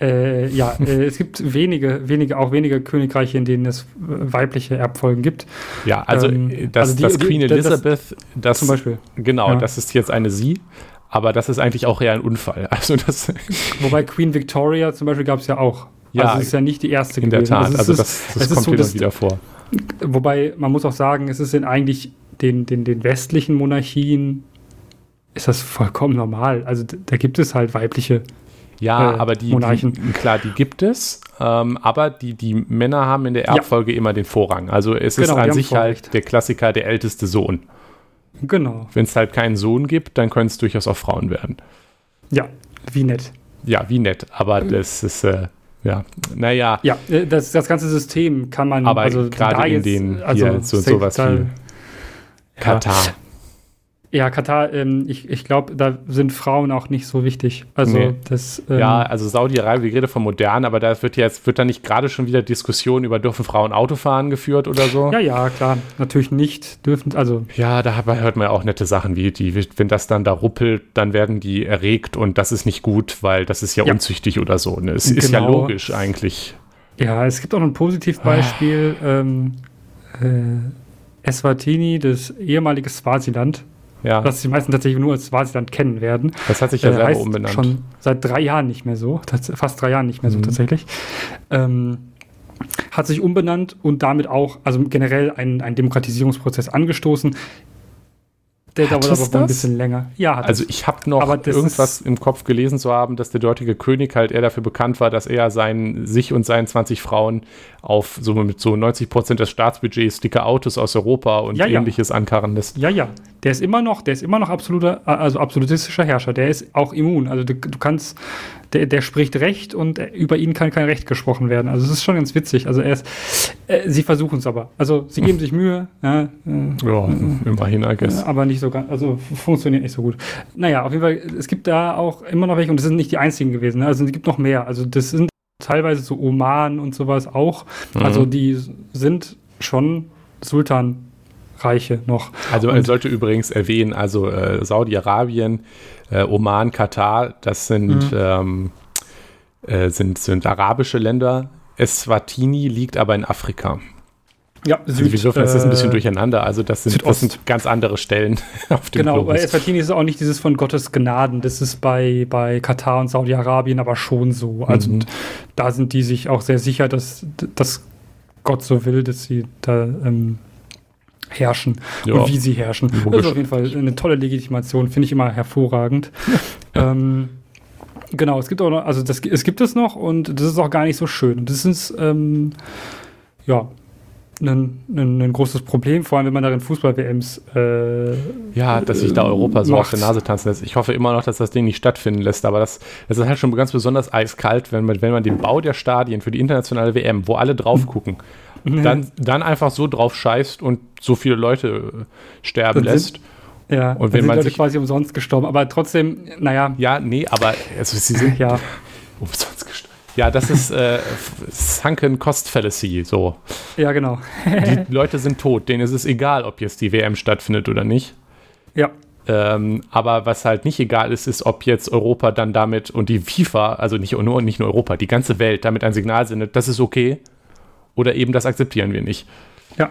Äh, ja, äh, es gibt wenige, wenige, auch wenige Königreiche, in denen es weibliche Erbfolgen gibt. Ja, also ähm, das, also die, das Queen Elizabeth, das, zum Beispiel. Genau, ja. das ist jetzt eine sie. Aber das ist eigentlich auch eher ein Unfall. Also das Wobei Queen Victoria zum Beispiel gab es ja auch. Ja, also es ist ja nicht die erste in gewesen. der Tat. Also, also das, das kommt so, immer wieder vor. Wobei man muss auch sagen, es ist in eigentlich den, den, den westlichen Monarchien ist das vollkommen normal. Also da gibt es halt weibliche ja, äh, aber die, Monarchen. Die, klar, die gibt es, ähm, aber die, die Männer haben in der Erbfolge ja. immer den Vorrang. Also es genau, ist an sich halt der Klassiker, der älteste Sohn. Genau. Wenn es halt keinen Sohn gibt, dann können es durchaus auch Frauen werden. Ja, wie nett. Ja, wie nett. Aber das ist, äh, ja, naja. Ja, äh, das, das ganze System kann man. Aber also gerade in den, also hier so, sowas wie Katar. Ja. Ja, Katar, ähm, ich, ich glaube, da sind Frauen auch nicht so wichtig. Also nee. das. Ähm, ja, also Saudi-Arabien, wir reden von modern, aber da wird jetzt, wird da nicht gerade schon wieder Diskussion über dürfen Frauen Auto fahren geführt oder so? Ja, ja, klar. Natürlich nicht dürfen, also. Ja, da hört man ja auch nette Sachen wie, die, wenn das dann da ruppelt, dann werden die erregt und das ist nicht gut, weil das ist ja, ja. unzüchtig oder so. Ne? Es genau. ist ja genau. logisch eigentlich. Ja, es gibt auch noch ein Positivbeispiel. Ah. Ähm, äh, Eswatini, das ehemalige Swaziland, ja. Was die meisten tatsächlich nur als Swasiland kennen werden. Das hat sich ja äh, selber umbenannt. Schon seit drei Jahren nicht mehr so, fast drei Jahren nicht mehr so mhm. tatsächlich. Ähm, hat sich umbenannt und damit auch, also generell einen, einen Demokratisierungsprozess angestoßen. Der hat dauert aber das? ein bisschen länger. Ja, also ich habe noch irgendwas im Kopf gelesen zu haben, dass der dortige König halt eher dafür bekannt war, dass er sein, sich und seinen 20 Frauen auf so mit so 90 Prozent des Staatsbudgets dicke Autos aus Europa und ja, ähnliches ja. ankarren lässt. Ja, ja. Der ist immer noch, der ist immer noch absoluter, also absolutistischer Herrscher. Der ist auch immun. Also du, du kannst, der, der spricht Recht und über ihn kann kein Recht gesprochen werden. Also es ist schon ganz witzig. Also er ist, äh, sie versuchen es aber. Also sie geben sich Mühe. Ja, äh, ja immerhin, I guess. Aber nicht so ganz, also funktioniert nicht so gut. Naja, auf jeden Fall, es gibt da auch immer noch welche und das sind nicht die einzigen gewesen. Ne? Also es gibt noch mehr. Also das sind teilweise so Oman und sowas auch. Mhm. Also die sind schon Sultan Reiche noch. Also man sollte übrigens erwähnen, also äh, Saudi-Arabien, äh, Oman, Katar, das sind, mhm. ähm, äh, sind, sind arabische Länder. Eswatini liegt aber in Afrika. Ja, also Süd, wir dürfen, das ist ein bisschen äh, durcheinander. Also das sind, das sind ganz andere Stellen auf dem Genau, Globus. bei Eswatini ist auch nicht dieses von Gottes Gnaden. Das ist bei, bei Katar und Saudi-Arabien aber schon so. Also mhm. da sind die sich auch sehr sicher, dass, dass Gott so will, dass sie da ähm, herrschen ja. und wie sie herrschen. Logisch. Das ist auf jeden Fall eine tolle Legitimation, finde ich immer hervorragend. ähm, genau, es gibt auch noch, also das, es gibt es noch und das ist auch gar nicht so schön. Das ist, ähm, ja, ein, ein, ein, großes Problem, vor allem wenn man darin Fußball-WMs. Äh, ja, dass sich da Europa so macht. auf der Nase tanzen lässt. Ich hoffe immer noch, dass das Ding nicht stattfinden lässt, aber das, das ist halt schon ganz besonders eiskalt, wenn man, wenn man den Bau der Stadien für die internationale WM, wo alle drauf gucken, dann, dann einfach so drauf scheißt und so viele Leute sterben lässt. Ja, und wenn sind man Leute sich quasi umsonst gestorben, aber trotzdem, naja. Ja, nee, aber also sie sind ja. umsonst gestorben. Ja, das ist äh, Sunken Cost Fallacy, so. Ja, genau. die Leute sind tot, denen ist es egal, ob jetzt die WM stattfindet oder nicht. Ja. Ähm, aber was halt nicht egal ist, ist, ob jetzt Europa dann damit und die FIFA, also nicht nur, nicht nur Europa, die ganze Welt damit ein Signal sendet, das ist okay oder eben das akzeptieren wir nicht. Ja.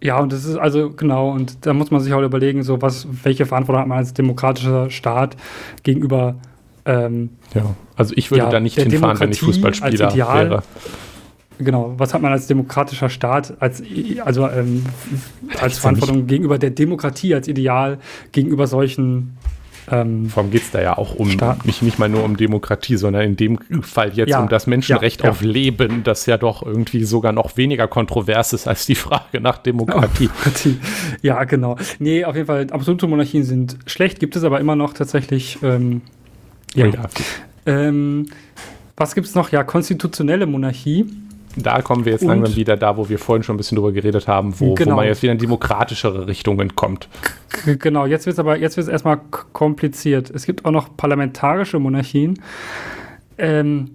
Ja, und das ist also genau, und da muss man sich auch überlegen, so was, welche Verantwortung hat man als demokratischer Staat gegenüber ähm, ja, also ich würde ja, da nicht hinfahren, wenn ich Fußballspieler wäre. Genau, was hat man als demokratischer Staat, als, also ähm, als Verantwortung gegenüber der Demokratie, als Ideal, gegenüber solchen ähm, Vor allem geht es da ja auch um nicht, nicht mal nur um Demokratie, sondern in dem Fall jetzt ja, um das Menschenrecht ja, ja. auf Leben, das ja doch irgendwie sogar noch weniger kontrovers ist als die Frage nach Demokratie. Oh, ja, genau. Nee, auf jeden Fall, absolute Monarchien sind schlecht, gibt es aber immer noch tatsächlich ähm, ja. ja. Ähm, was gibt es noch? Ja, konstitutionelle Monarchie. Da kommen wir jetzt Und, langsam wieder da, wo wir vorhin schon ein bisschen drüber geredet haben, wo, genau. wo man jetzt wieder in demokratischere Richtungen kommt. Genau, jetzt wird es aber jetzt wird's erstmal kompliziert. Es gibt auch noch parlamentarische Monarchien. Ähm,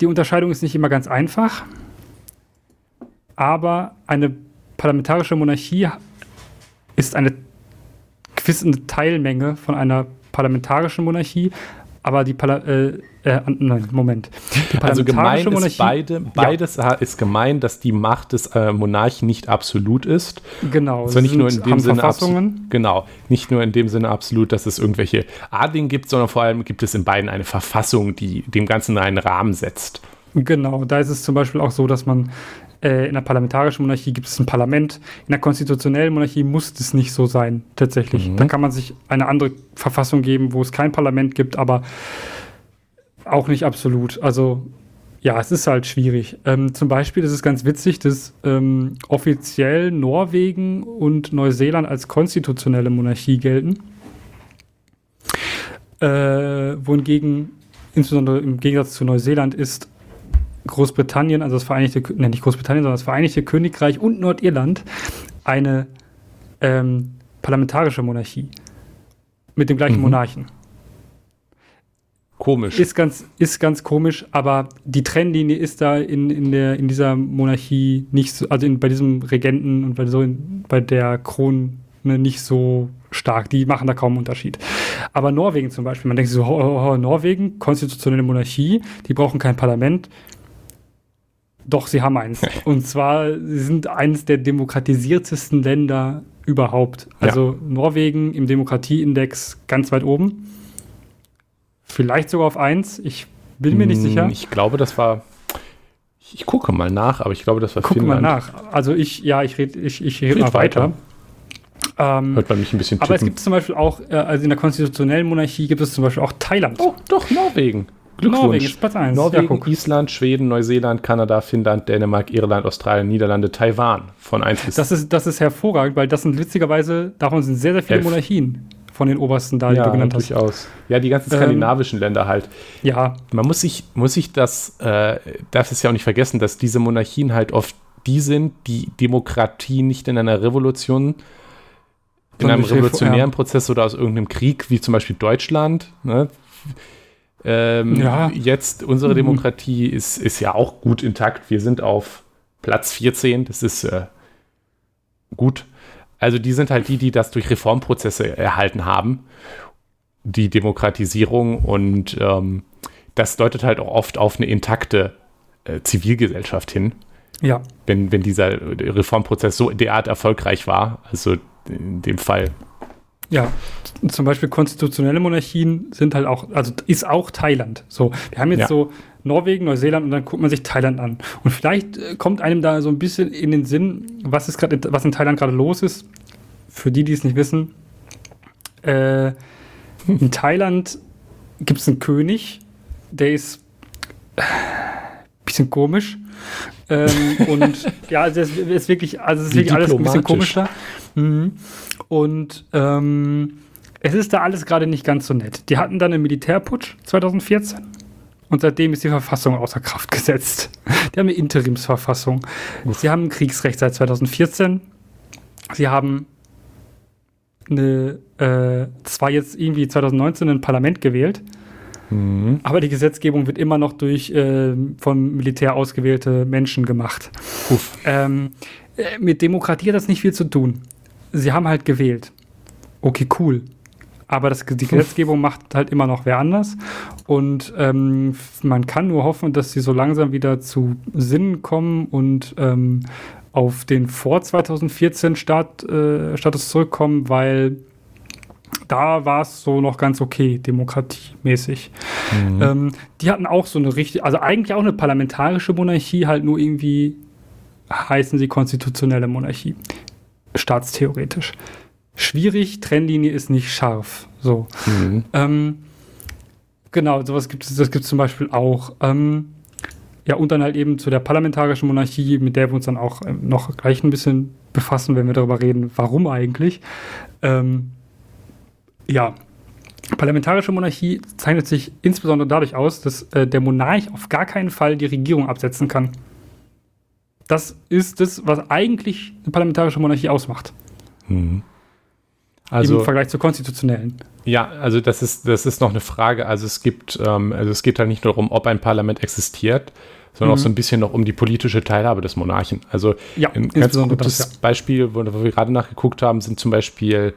die Unterscheidung ist nicht immer ganz einfach, aber eine parlamentarische Monarchie ist eine gewisse Teilmenge von einer parlamentarischen Monarchie, aber die Parla äh, äh, nein, Moment. also gemein ist beide, beides ja. ist gemein, dass die Macht des äh, Monarchen nicht absolut ist. Genau. Also nicht nur in dem Sinne genau, nicht nur in dem Sinne absolut, dass es irgendwelche Adligen gibt, sondern vor allem gibt es in beiden eine Verfassung, die dem Ganzen einen Rahmen setzt. Genau, da ist es zum Beispiel auch so, dass man äh, in der parlamentarischen Monarchie gibt es ein Parlament. In der konstitutionellen Monarchie muss es nicht so sein, tatsächlich. Mhm. Da kann man sich eine andere Verfassung geben, wo es kein Parlament gibt, aber auch nicht absolut. Also ja, es ist halt schwierig. Ähm, zum Beispiel ist es ganz witzig, dass ähm, offiziell Norwegen und Neuseeland als konstitutionelle Monarchie gelten. Äh, wohingegen, insbesondere im Gegensatz zu Neuseeland, ist Großbritannien, also das Vereinigte, ne, nicht Großbritannien, sondern das Vereinigte Königreich und Nordirland eine ähm, parlamentarische Monarchie mit dem gleichen mhm. Monarchen. Komisch. Ist ganz, ist ganz komisch, aber die Trennlinie ist da in, in, der, in dieser Monarchie nicht so, also in, bei diesem Regenten und bei, so in, bei der Krone nicht so stark. Die machen da kaum einen Unterschied. Aber Norwegen zum Beispiel, man denkt sich so, oh, oh, oh, Norwegen, konstitutionelle Monarchie, die brauchen kein Parlament, doch, sie haben eins. Und zwar, sie sind eines der demokratisiertesten Länder überhaupt. Also ja. Norwegen im Demokratieindex ganz weit oben. Vielleicht sogar auf eins. Ich bin mir nicht hm, sicher. Ich glaube, das war. Ich gucke mal nach, aber ich glaube, das war Gucke mal nach. Also ich, ja, ich rede ich, ich red mal weiter. weiter. Ähm, Hört man mich ein bisschen tippen. Aber es gibt zum Beispiel auch, äh, also in der konstitutionellen Monarchie gibt es zum Beispiel auch Thailand. Oh, doch, Norwegen. Glückwunsch. Norwegen ist Platz 1. Norwegen, ja, Island, Schweden, Neuseeland, Kanada, Finnland, Dänemark, Irland, Australien, Niederlande, Taiwan. Von 1 bis das ist, das ist hervorragend, weil das sind witzigerweise, davon sind sehr, sehr viele Elf. Monarchien von den obersten da, die ja, du genannt hast. Durchaus. Ja, die ganzen skandinavischen ähm, Länder halt. Ja. Man muss sich, muss sich das, äh, darf es ja auch nicht vergessen, dass diese Monarchien halt oft die sind, die Demokratie nicht in einer Revolution, in einem revolutionären Prozess oder aus irgendeinem Krieg, wie zum Beispiel Deutschland, ne, ähm, ja. Jetzt, unsere mhm. Demokratie ist, ist ja auch gut intakt. Wir sind auf Platz 14. Das ist äh, gut. Also die sind halt die, die das durch Reformprozesse erhalten haben. Die Demokratisierung und ähm, das deutet halt auch oft auf eine intakte äh, Zivilgesellschaft hin. Ja. Wenn, wenn dieser Reformprozess so derart erfolgreich war, also in dem Fall ja, zum Beispiel konstitutionelle Monarchien sind halt auch, also ist auch Thailand. So, wir haben jetzt ja. so Norwegen, Neuseeland und dann guckt man sich Thailand an. Und vielleicht äh, kommt einem da so ein bisschen in den Sinn, was ist gerade, was in Thailand gerade los ist. Für die, die es nicht wissen, äh, in Thailand gibt es einen König, der ist bisschen komisch. Ähm, und ja, also es ist wirklich, also es ist wirklich alles ein bisschen komisch da. Mhm. Und ähm, es ist da alles gerade nicht ganz so nett. Die hatten dann einen Militärputsch 2014 und seitdem ist die Verfassung außer Kraft gesetzt. Die haben eine Interimsverfassung. Uff. Sie haben Kriegsrecht seit 2014. Sie haben eine, äh, zwar jetzt irgendwie 2019 ein Parlament gewählt, mhm. aber die Gesetzgebung wird immer noch durch äh, vom Militär ausgewählte Menschen gemacht. Ähm, äh, mit Demokratie hat das nicht viel zu tun. Sie haben halt gewählt. Okay, cool aber das, die Gesetzgebung macht halt immer noch wer anders. Und ähm, man kann nur hoffen, dass sie so langsam wieder zu Sinnen kommen und ähm, auf den vor 2014 Start, äh, Status zurückkommen, weil da war es so noch ganz okay, demokratiemäßig. Mhm. Ähm, die hatten auch so eine richtig, also eigentlich auch eine parlamentarische Monarchie, halt nur irgendwie heißen sie konstitutionelle Monarchie. Staatstheoretisch schwierig, Trennlinie ist nicht scharf. So. Mhm. Ähm, genau, sowas gibt es, das gibt es zum Beispiel auch. Ähm, ja, und dann halt eben zu der parlamentarischen Monarchie, mit der wir uns dann auch ähm, noch gleich ein bisschen befassen, wenn wir darüber reden, warum eigentlich. Ähm, ja, parlamentarische Monarchie zeichnet sich insbesondere dadurch aus, dass äh, der Monarch auf gar keinen Fall die Regierung absetzen kann. Das ist das, was eigentlich eine parlamentarische Monarchie ausmacht. Mhm. Also, Im Vergleich zur konstitutionellen. Ja, also das ist, das ist noch eine Frage. Also es gibt, ähm, also es geht halt nicht nur darum, ob ein Parlament existiert, sondern mhm. auch so ein bisschen noch um die politische Teilhabe des Monarchen. Also ja, ein ganz gutes das, ja. Beispiel, wo, wo, wir gerade nachgeguckt haben, sind zum Beispiel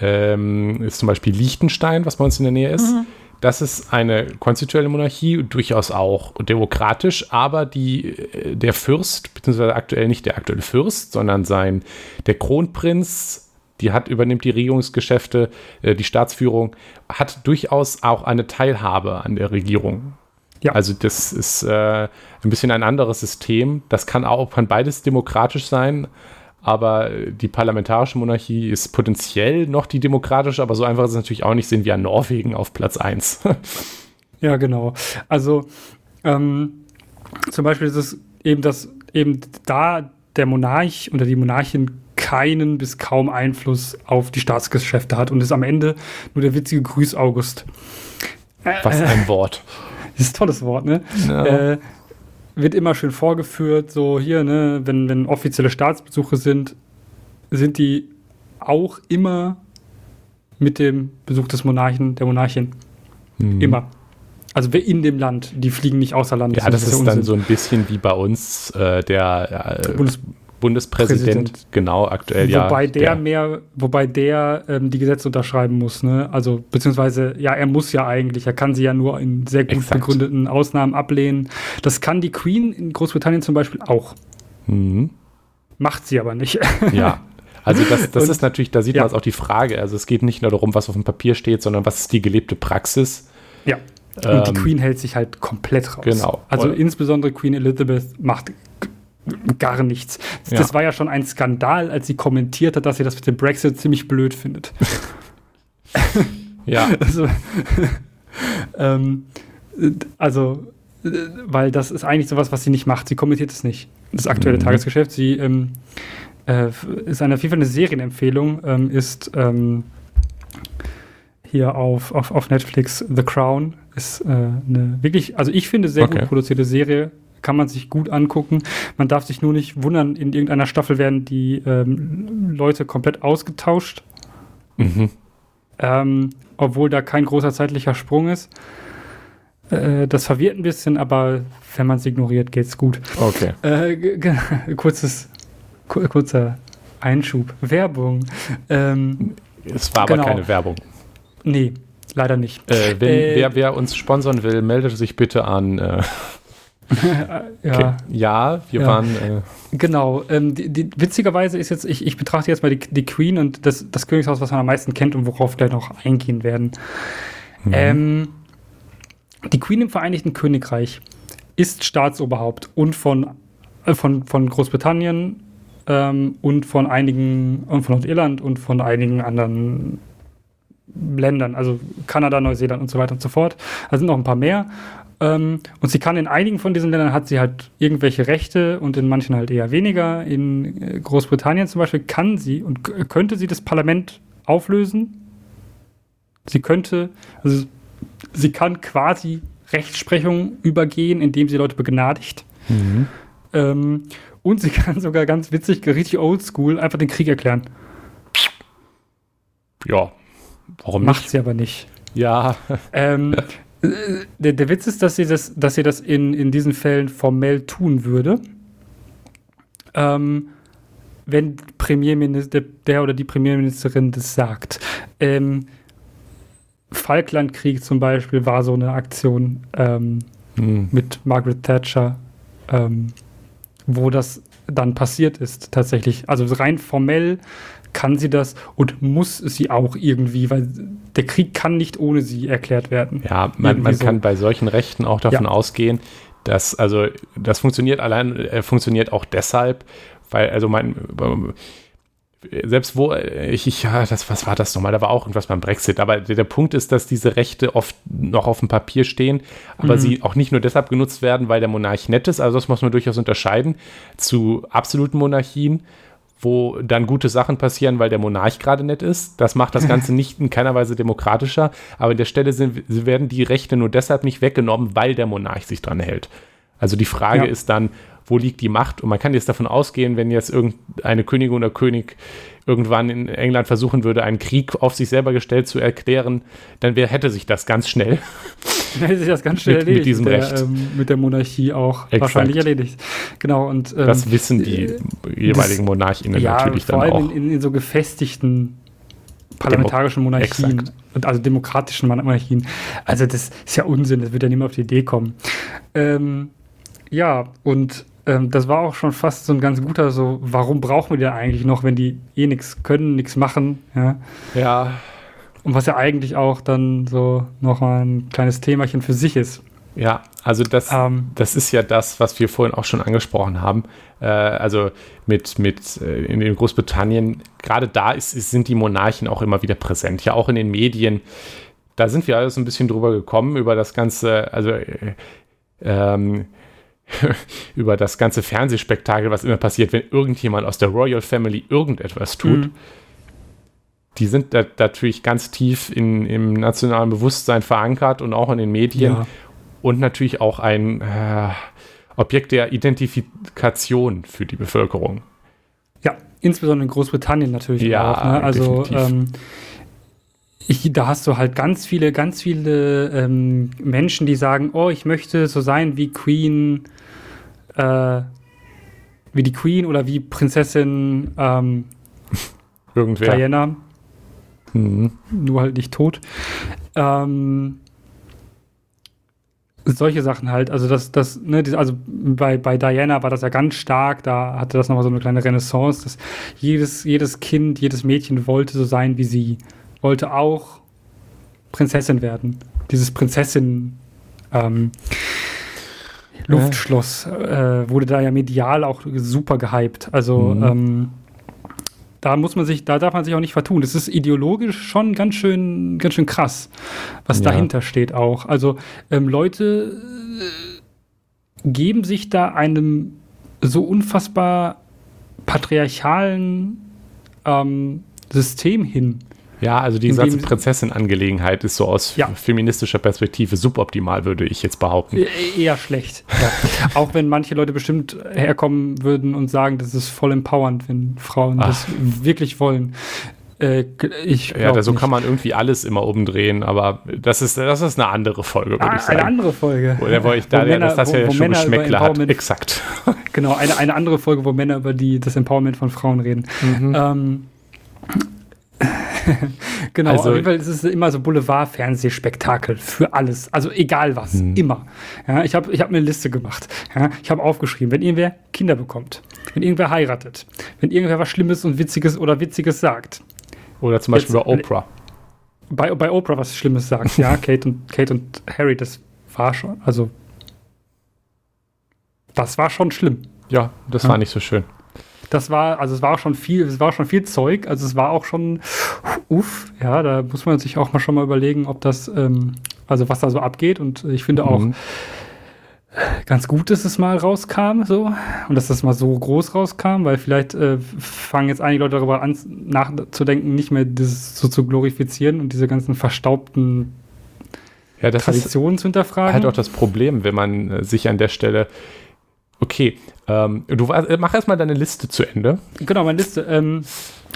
ähm, ist zum Beispiel Liechtenstein, was bei uns in der Nähe ist. Mhm. Das ist eine konstitutionelle Monarchie, durchaus auch demokratisch, aber die, äh, der Fürst, beziehungsweise aktuell nicht der aktuelle Fürst, sondern sein, der Kronprinz die hat, übernimmt die Regierungsgeschäfte, äh, die Staatsführung, hat durchaus auch eine Teilhabe an der Regierung. Ja. Also das ist äh, ein bisschen ein anderes System. Das kann auch, kann beides demokratisch sein, aber die parlamentarische Monarchie ist potenziell noch die demokratische, aber so einfach ist es natürlich auch nicht, sehen wir an Norwegen auf Platz 1. ja, genau. Also ähm, zum Beispiel ist es eben, dass eben da der Monarch oder die Monarchin keinen bis kaum Einfluss auf die Staatsgeschäfte hat und ist am Ende nur der witzige Grüß August. Was ein Wort. Das ist ein tolles Wort, ne? Ja. Äh, wird immer schön vorgeführt, so hier, ne, wenn, wenn offizielle Staatsbesuche sind, sind die auch immer mit dem Besuch des Monarchen, der Monarchin. Mhm. Immer. Also in dem Land, die fliegen nicht außer Land. Ja, das, das ist, dann so ein bisschen wie bei uns äh, der äh, Bundes Bundespräsident, Präsident. genau, aktuell wobei ja. Wobei der, der, mehr, wobei der ähm, die Gesetze unterschreiben muss, ne? Also, beziehungsweise, ja, er muss ja eigentlich, er kann sie ja nur in sehr gut Exakt. begründeten Ausnahmen ablehnen. Das kann die Queen in Großbritannien zum Beispiel auch. Mhm. Macht sie aber nicht. Ja. Also das, das und, ist natürlich, da sieht ja. man auch die Frage. Also es geht nicht nur darum, was auf dem Papier steht, sondern was ist die gelebte Praxis. Ja. Und ähm, die Queen hält sich halt komplett raus. Genau. Also und, insbesondere Queen Elizabeth macht gar nichts. Ja. Das war ja schon ein Skandal, als sie kommentiert hat, dass sie das mit dem Brexit ziemlich blöd findet. ja. Also, ähm, also, weil das ist eigentlich sowas, was sie nicht macht. Sie kommentiert es nicht. Das aktuelle mhm. Tagesgeschäft. Sie ähm, äh, ist eine, eine Serienempfehlung, ähm, ist ähm, hier auf, auf, auf Netflix The Crown. Ist äh, eine wirklich, also ich finde, sehr okay. gut produzierte Serie kann man sich gut angucken. Man darf sich nur nicht wundern, in irgendeiner Staffel werden die ähm, Leute komplett ausgetauscht. Mhm. Ähm, obwohl da kein großer zeitlicher Sprung ist. Äh, das verwirrt ein bisschen, aber wenn man es ignoriert, geht's gut. Okay. Äh, kurzes, kurzer Einschub. Werbung. Ähm, es war aber genau. keine Werbung. Nee, leider nicht. Äh, wenn, äh, wer, wer, uns sponsern will, meldet sich bitte an. Ja. Okay. ja, wir ja. waren. Äh genau. Ähm, die, die, witzigerweise ist jetzt, ich, ich betrachte jetzt mal die, die Queen und das, das Königshaus, was man am meisten kennt und worauf wir noch eingehen werden. Mhm. Ähm, die Queen im Vereinigten Königreich ist Staatsoberhaupt und von, äh, von, von Großbritannien ähm, und von einigen, und von Nordirland und von einigen anderen Ländern, also Kanada, Neuseeland und so weiter und so fort. Da sind noch ein paar mehr. Ähm, und sie kann in einigen von diesen Ländern hat sie halt irgendwelche Rechte und in manchen halt eher weniger. In äh, Großbritannien zum Beispiel kann sie und könnte sie das Parlament auflösen. Sie könnte, also sie kann quasi Rechtsprechung übergehen, indem sie Leute begnadigt. Mhm. Ähm, und sie kann sogar ganz witzig, richtig oldschool, einfach den Krieg erklären. Ja, warum Macht nicht? sie aber nicht. Ja. Ähm, der, der Witz ist, dass sie das, dass sie das in, in diesen Fällen formell tun würde. Ähm, wenn Premierminister, der oder die Premierministerin das sagt. Ähm, Falklandkrieg zum Beispiel war so eine Aktion ähm, hm. mit Margaret Thatcher, ähm, wo das dann passiert ist tatsächlich. Also rein formell kann sie das und muss sie auch irgendwie, weil der Krieg kann nicht ohne sie erklärt werden. Ja, man, man so. kann bei solchen Rechten auch davon ja. ausgehen, dass, also das funktioniert allein, äh, funktioniert auch deshalb, weil, also mein, selbst wo, äh, ich, ich, ja, das, was war das nochmal? Da war auch irgendwas beim Brexit. Aber der, der Punkt ist, dass diese Rechte oft noch auf dem Papier stehen, aber mhm. sie auch nicht nur deshalb genutzt werden, weil der Monarch nett ist. Also das muss man durchaus unterscheiden zu absoluten Monarchien, wo dann gute Sachen passieren, weil der Monarch gerade nett ist. Das macht das Ganze nicht in keiner Weise demokratischer. Aber an der Stelle sind, werden die Rechte nur deshalb nicht weggenommen, weil der Monarch sich dran hält. Also die Frage ja. ist dann, wo liegt die Macht? Und man kann jetzt davon ausgehen, wenn jetzt irgendeine Königin oder König irgendwann in England versuchen würde, einen Krieg auf sich selber gestellt zu erklären, dann wär, hätte sich das ganz schnell. hätte sich das ganz schnell mit, erledigt. Mit diesem der, Recht. Ähm, mit der Monarchie auch Exakt. wahrscheinlich erledigt. Genau. Und, ähm, das wissen die äh, jeweiligen Monarchinnen ja, natürlich dann auch. Vor allem in, in, so gefestigten parlamentarischen Demo Monarchien, Exakt. also demokratischen Monarchien. Also das ist ja Unsinn, das wird ja niemand auf die Idee kommen. Ähm, ja, und ähm, das war auch schon fast so ein ganz guter, so, warum brauchen wir die eigentlich noch, wenn die eh nichts können, nichts machen, ja. Ja. Und was ja eigentlich auch dann so nochmal ein kleines Themachen für sich ist. Ja, also das, ähm, das ist ja das, was wir vorhin auch schon angesprochen haben. Äh, also mit, mit äh, in, in Großbritannien, gerade da ist, ist, sind die Monarchen auch immer wieder präsent, ja auch in den Medien. Da sind wir alles ein bisschen drüber gekommen, über das Ganze, also äh, ähm, über das ganze Fernsehspektakel, was immer passiert, wenn irgendjemand aus der Royal Family irgendetwas tut. Mhm. Die sind da, natürlich ganz tief in, im nationalen Bewusstsein verankert und auch in den Medien. Ja. Und natürlich auch ein äh, Objekt der Identifikation für die Bevölkerung. Ja, insbesondere in Großbritannien natürlich ja, auch. Ne? Also ähm, ich, da hast du halt ganz viele, ganz viele ähm, Menschen, die sagen, oh, ich möchte so sein wie Queen äh, wie die Queen oder wie Prinzessin ähm, Irgendwer. Diana. Mhm. Nur halt nicht tot. Ähm, solche Sachen halt. Also das, das, ne, also bei, bei Diana war das ja ganz stark, da hatte das nochmal so eine kleine Renaissance, dass jedes, jedes Kind, jedes Mädchen wollte so sein wie sie. Wollte auch Prinzessin werden. Dieses Prinzessin ähm, Luftschloss äh, wurde da ja medial auch super gehypt. Also mhm. ähm, da muss man sich, da darf man sich auch nicht vertun. Das ist ideologisch schon ganz schön, ganz schön krass, was ja. dahinter steht auch. Also ähm, Leute äh, geben sich da einem so unfassbar patriarchalen ähm, System hin. Ja, also die ganze Prinzessin-Angelegenheit ist so aus ja. feministischer Perspektive suboptimal, würde ich jetzt behaupten. E eher schlecht. Ja. Auch wenn manche Leute bestimmt herkommen würden und sagen, das ist voll empowernd, wenn Frauen Ach. das wirklich wollen. Äh, ich ja, so nicht. kann man irgendwie alles immer umdrehen, aber das ist, das ist eine andere Folge, würde ah, ich sagen. Eine andere Folge. Wo, wo ich da, wo Männer, das, das wo, ja wo schon Geschmäckle hat. Exakt. Genau, eine, eine andere Folge, wo Männer über die, das Empowerment von Frauen reden. Mhm. Ähm, genau, also, auf jeden Fall ist es immer so Boulevard-Fernsehspektakel für alles. Also egal was, hm. immer. Ja, ich habe ich hab mir eine Liste gemacht. Ja, ich habe aufgeschrieben, wenn irgendwer Kinder bekommt, wenn irgendwer heiratet, wenn irgendwer was Schlimmes und Witziges oder Witziges sagt. Oder zum Beispiel Jetzt, bei Oprah. Bei, bei Oprah was Schlimmes sagt, ja, Kate und, Kate und Harry, das war schon, also das war schon schlimm. Ja, das ja. war nicht so schön das war, also es war schon viel, es war schon viel Zeug, also es war auch schon uff, ja, da muss man sich auch mal schon mal überlegen, ob das, ähm, also was da so abgeht. Und ich finde auch Mhm. ganz gut, dass es mal rauskam, so. Und dass das mal so groß rauskam, weil vielleicht äh, fangen jetzt einige Leute darüber an, nachzudenken, nicht mehr das so zu glorifizieren und diese ganzen verstaubten Ja, Traditionen zu hinterfragen. halt auch das Problem, wenn man äh, sich an der Stelle. Okay, ähm, du äh, mach erstmal deine Liste zu Ende. Genau, meine Liste. Ähm,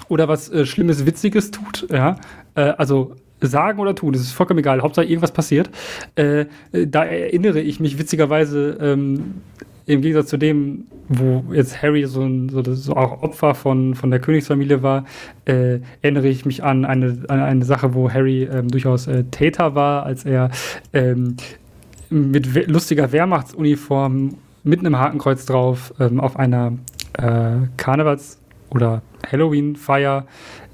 oder was äh, Schlimmes, Witziges tut, ja. Äh, also sagen oder tun, das ist vollkommen egal. Hauptsache irgendwas passiert. Äh, da erinnere ich mich witzigerweise ähm, im Gegensatz zu dem, wo jetzt Harry so, ein, so, so auch Opfer von, von der Königsfamilie war, äh, erinnere ich mich an eine, an eine Sache, wo Harry ähm, durchaus äh, Täter war, als er ähm, mit lustiger Wehrmachtsuniform mit einem Hakenkreuz drauf ähm, auf einer äh, Karnevals- oder Halloween-Feier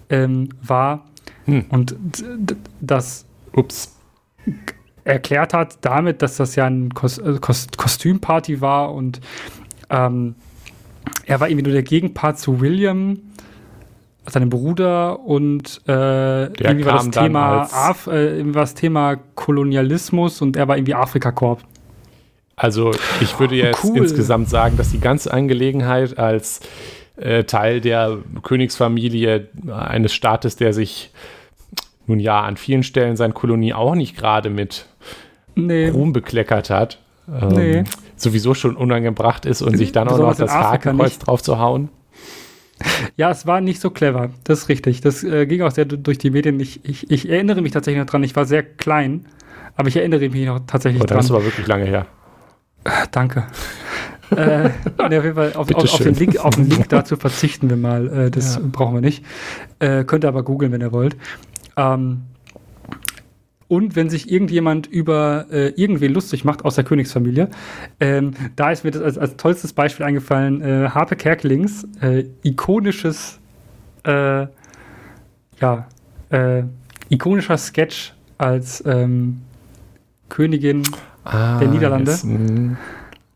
ähm, war Hm. und das Ups. erklärt hat damit, dass das ja ein Kos äh, Kos Kostümparty war und ähm, er war irgendwie nur der Gegenpart zu William, seinem Bruder und äh, irgendwie war das Thema äh, irgendwie war das Thema Kolonialismus und er war irgendwie Afrikakorb. Also, ich würde jetzt Cool. insgesamt sagen, dass die ganze Angelegenheit als äh, Teil der Königsfamilie eines Staates, der sich nun ja an vielen Stellen seine Kolonie auch nicht gerade mit Nee, Ruhm bekleckert hat, ähm, Nee. sowieso schon unangebracht ist und sich dann auch noch das Hakenkreuz drauf zu hauen. Ja, es war nicht so clever. Das ist richtig. Das äh, ging auch sehr du- durch die Medien. Ich, ich, ich erinnere mich tatsächlich noch dran. Ich war sehr klein, aber ich erinnere mich noch tatsächlich Oh, das dran. ist aber wirklich lange her. Danke. äh, nee, auf jeden Fall auf, auf, auf, den Link, auf den Link dazu verzichten wir mal. Äh, das Ja. brauchen wir nicht. Äh, könnt ihr aber googeln, wenn ihr wollt. Ähm, und wenn sich irgendjemand über äh, irgendwen lustig macht aus der Königsfamilie, ähm, da ist mir das als, als tollstes Beispiel eingefallen, äh, Harpe Kerkelings, äh, ikonisches, äh, ja, äh, ikonischer Sketch als ähm, Königin Ah, Der Niederlande? jetzt, mm,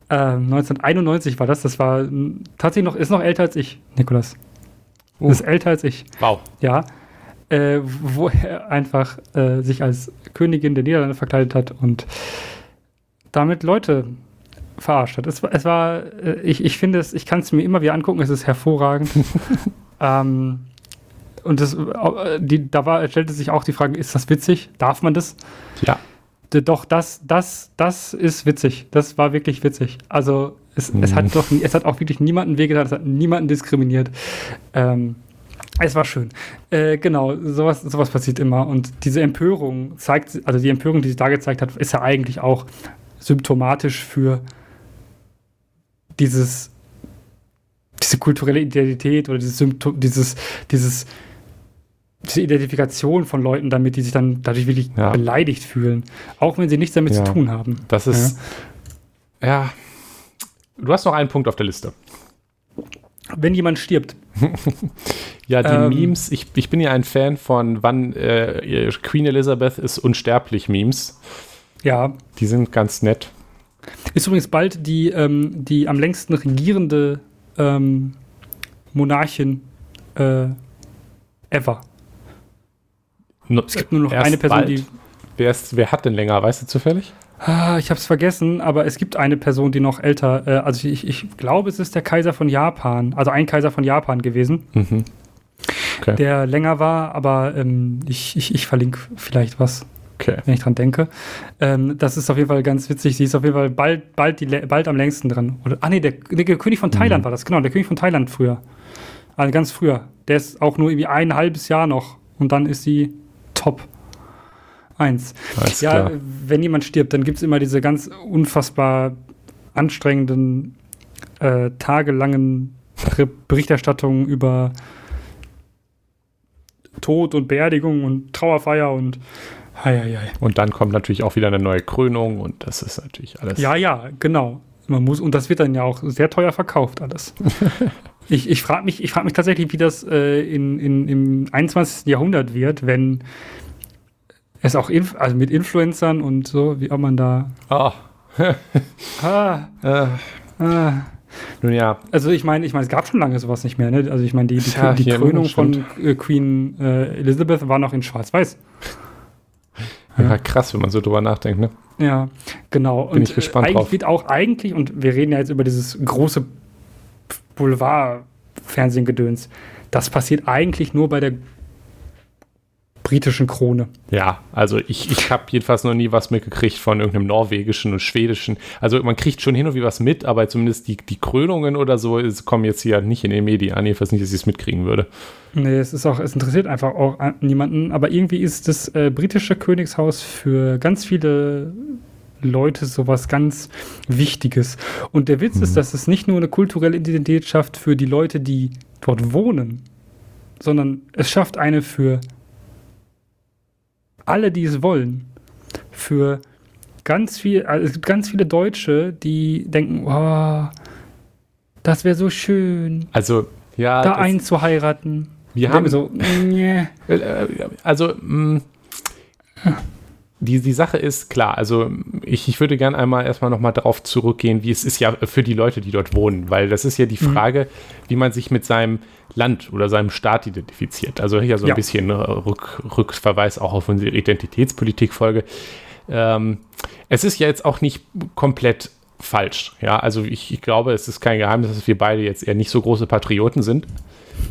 äh, 1991 war das. Das war m, tatsächlich noch, ist noch älter als ich, Nikolas. Uh. Ist älter als ich, wow. ja. Äh, wo er einfach äh, sich als Königin der Niederlande verkleidet hat und damit Leute verarscht hat. Es, war- es war, äh, ich, ich finde es, ich kann es mir immer wieder angucken, es ist hervorragend. ähm, und das, äh, die, da war, stellte sich auch die Frage, ist das witzig? Darf man das? Ja. D- Doch, das, das, das ist witzig. Das war wirklich witzig. Also es, es Mhm. hat doch, es hat auch wirklich niemanden wehgetan, es hat niemanden diskriminiert. Ähm, es war schön. Äh, genau, sowas, sowas passiert immer. Und diese Empörung zeigt, also die Empörung, die sie da gezeigt hat, ist ja eigentlich auch symptomatisch für dieses, diese kulturelle Identität oder dieses Symptom, dieses, dieses, diese Identifikation von Leuten damit, die sich dann dadurch wirklich Ja. beleidigt fühlen. Auch wenn sie nichts damit Ja. zu tun haben. Das ist. Ja. Du hast noch einen Punkt auf der Liste. Wenn jemand stirbt, Ja, die Ähm. Memes. Ich, ich bin ja ein Fan von wann äh, Queen Elizabeth ist unsterblich Memes. ja, Die sind ganz nett. Ist übrigens bald die, ähm, die am längsten regierende ähm, Monarchin äh, ever. Es gibt nur noch erst eine Person, bald. die. Wer, ist, wer hat denn länger? Weißt du zufällig? Ah, ich habe es vergessen, aber es gibt eine Person, die noch älter. Äh, also ich, ich glaube, es ist der Kaiser von Japan, also ein Kaiser von Japan gewesen, Mhm. Okay. der länger war, aber ähm, ich, ich, ich verlinke vielleicht was. okay. wenn ich dran denke. Ähm, das ist auf jeden Fall ganz witzig. Sie ist auf jeden Fall bald, bald, die, bald am längsten dran. Oder, ah, nee, der, der König von Thailand Mhm. war das, genau, der König von Thailand früher. Also ganz früher. Der ist auch nur irgendwie ein halbes Jahr noch und dann ist sie top. Eins. Alles ja, klar. wenn jemand stirbt, dann gibt es immer diese ganz unfassbar anstrengenden, äh, tagelangen Berichterstattungen über Tod und Beerdigung und Trauerfeier und hei, hei, hei. Und dann kommt natürlich auch wieder eine neue Krönung und das ist natürlich alles. Ja, ja, genau. Man muss, und das wird dann ja auch sehr teuer verkauft, alles. ich ich frage mich, ich frag mich tatsächlich, wie das äh, in, in, im 21. Jahrhundert wird, wenn es auch inf also mit Influencern und so, wie ob man da. Ah, Ah, äh, ah. nun ja, Also ich meine, ich meine, es gab schon lange sowas nicht mehr. Ne? Also ich meine, die, die, Tja, die Krönung von äh, Queen äh, Elizabeth war noch in Schwarz-Weiß. Ja, krass, wenn man so drüber nachdenkt, ne? Ja, genau. Bin ich gespannt eigentlich drauf. wird auch eigentlich, und wir reden ja jetzt über dieses große Boulevard-Fernsehen-Gedöns, das passiert eigentlich nur bei der britischen Krone. Ja, also ich, ich habe jedenfalls noch nie was mitgekriegt von irgendeinem norwegischen und schwedischen. Also man kriegt schon hin und wieder was mit, aber zumindest die, die Krönungen oder so ist, kommen jetzt hier nicht in den Medien an. Jedenfalls nicht, dass ich es mitkriegen würde. Nee, es ist auch, es interessiert einfach auch an- niemanden, aber irgendwie ist das äh, britische Königshaus für ganz viele Leute sowas ganz Wichtiges. Und der Witz ist, dass es nicht nur eine kulturelle Identität schafft für die Leute, die dort wohnen, sondern es schafft eine für alle, die es wollen. Für ganz viel, also es gibt ganz viele Deutsche, die denken, oh, das wäre so schön, Also, ja, da einzuheiraten. wir haben so, nee. Äh, Also, mh, die, die Sache ist klar, also ich, ich würde gerne einmal erstmal nochmal darauf zurückgehen, wie es ist ja für die Leute, die dort wohnen, weil das ist ja die Frage, wie man sich mit seinem Land oder seinem Staat identifiziert. Also hier so ein Ja. bisschen äh, Rück, Rückverweis auch auf unsere Identitätspolitik-Folge. Ähm, es ist ja jetzt auch nicht komplett falsch. Ja, also ich, ich glaube, es ist kein Geheimnis, dass wir beide jetzt eher nicht so große Patrioten sind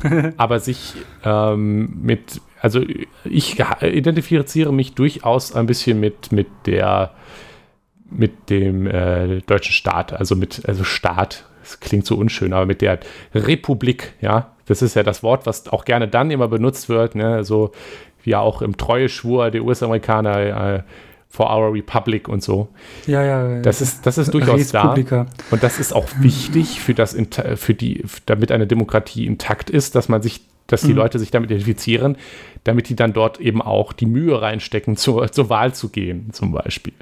aber sich ähm, mit, also ich identifiziere mich durchaus ein bisschen mit, mit der, mit dem äh, deutschen Staat, also mit, also Staat, das klingt so unschön, aber mit der Republik, ja, das ist ja das Wort, was auch gerne dann immer benutzt wird, ne, so wie ja auch im Treueschwur der US-Amerikaner äh, for our Republic und so. Ja, ja. Das ist, das ist durchaus da. Und das ist auch wichtig für das, für die, damit eine Demokratie intakt ist, dass man sich, dass die Mhm. Leute sich damit identifizieren, damit die dann dort eben auch die Mühe reinstecken, zur, zur Wahl zu gehen, zum Beispiel.